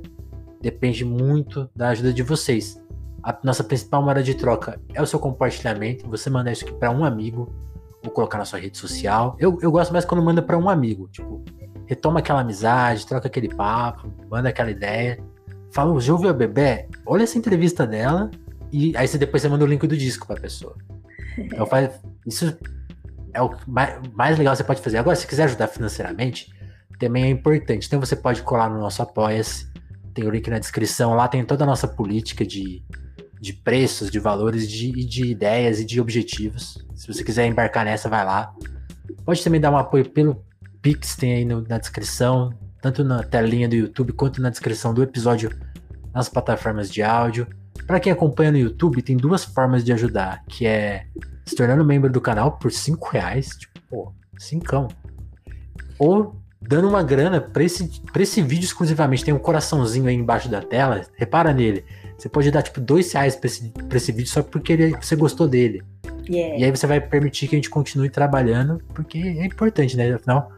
depende muito da ajuda de vocês. A nossa principal moeda de troca é o seu compartilhamento. Você mandar isso aqui para um amigo ou colocar na sua rede social. Eu, eu gosto mais quando manda para um amigo. Tipo, retoma aquela amizade, troca aquele papo, manda aquela ideia. Fala, já ouviu a Bebê? Olha essa entrevista dela. E aí você depois você manda o link do disco para a pessoa. Então faz, isso é o mais, mais legal que você pode fazer. Agora, se quiser ajudar financeiramente, também é importante. Então você pode colar no nosso Apoia-se tem o link na descrição. Lá tem toda a nossa política de, de preços, de valores, de, de ideias e de objetivos. Se você quiser embarcar nessa, vai lá. Pode também dar um apoio pelo Pix, tem aí no, na descrição, tanto na telinha do YouTube quanto na descrição do episódio nas plataformas de áudio. Para quem acompanha no YouTube, tem duas formas de ajudar, que é se tornando membro do canal por 5 reais, tipo, pô. Ou dando uma grana para esse, pra esse vídeo exclusivamente. Tem um coraçãozinho aí embaixo da tela, repara nele. Você pode dar tipo dois reais pra esse, pra esse vídeo só porque ele, você gostou dele. Yeah. E aí você vai permitir que a gente continue trabalhando, porque é importante, né? Afinal,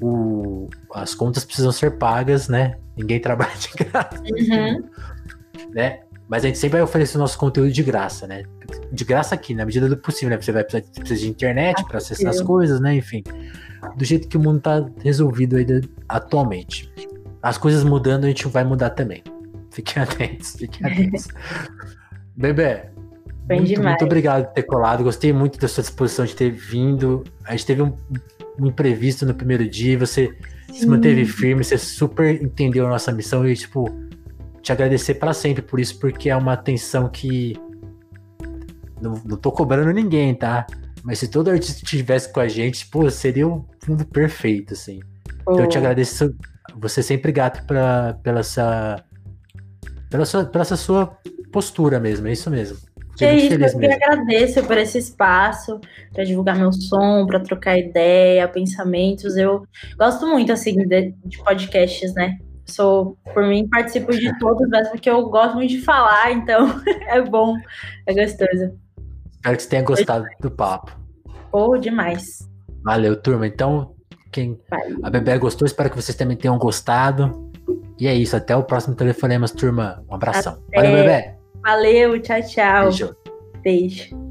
o, as contas precisam ser pagas, né? Ninguém trabalha de graça. Uhum. Né? Mas a gente sempre vai oferecer o nosso conteúdo de graça, né? De graça aqui, na medida do possível, né? Você vai precisar, precisar de internet para acessar as coisas, né? Enfim do jeito que o mundo tá resolvido aí atualmente. As coisas mudando, a gente vai mudar também. Fiquem atentos, fiquem atentos. Bebê, muito, muito, obrigado por ter colado. Gostei muito da sua disposição de ter vindo. A gente teve um, um imprevisto no primeiro dia. Você Sim. se manteve firme, você super entendeu a nossa missão e, tipo, te agradecer para sempre por isso, porque é uma atenção que. Não, não tô cobrando ninguém, tá? Mas se todo artista estivesse com a gente, pô, seria um mundo perfeito, assim. Oh. Então eu te agradeço. Você é sempre grato pra, pela, essa, pela, sua, pela essa sua postura mesmo, é isso mesmo. Que é isso, eu mesmo. que agradeço por esse espaço, para divulgar meu som, para trocar ideia, pensamentos. Eu gosto muito, assim, de, de podcasts, né? Sou, por mim, participo de todos, mesmo porque eu gosto muito de falar, então é bom, é gostoso. Espero que você tenha gostado do papo. Oh, demais. Valeu, turma. Então, quem a Bebê gostou, espero que vocês também tenham gostado. E é isso, até o próximo Telefonemas, turma. Um abração. Até. Valeu, Bebê. Valeu, tchau, tchau. Beijo. Beijo.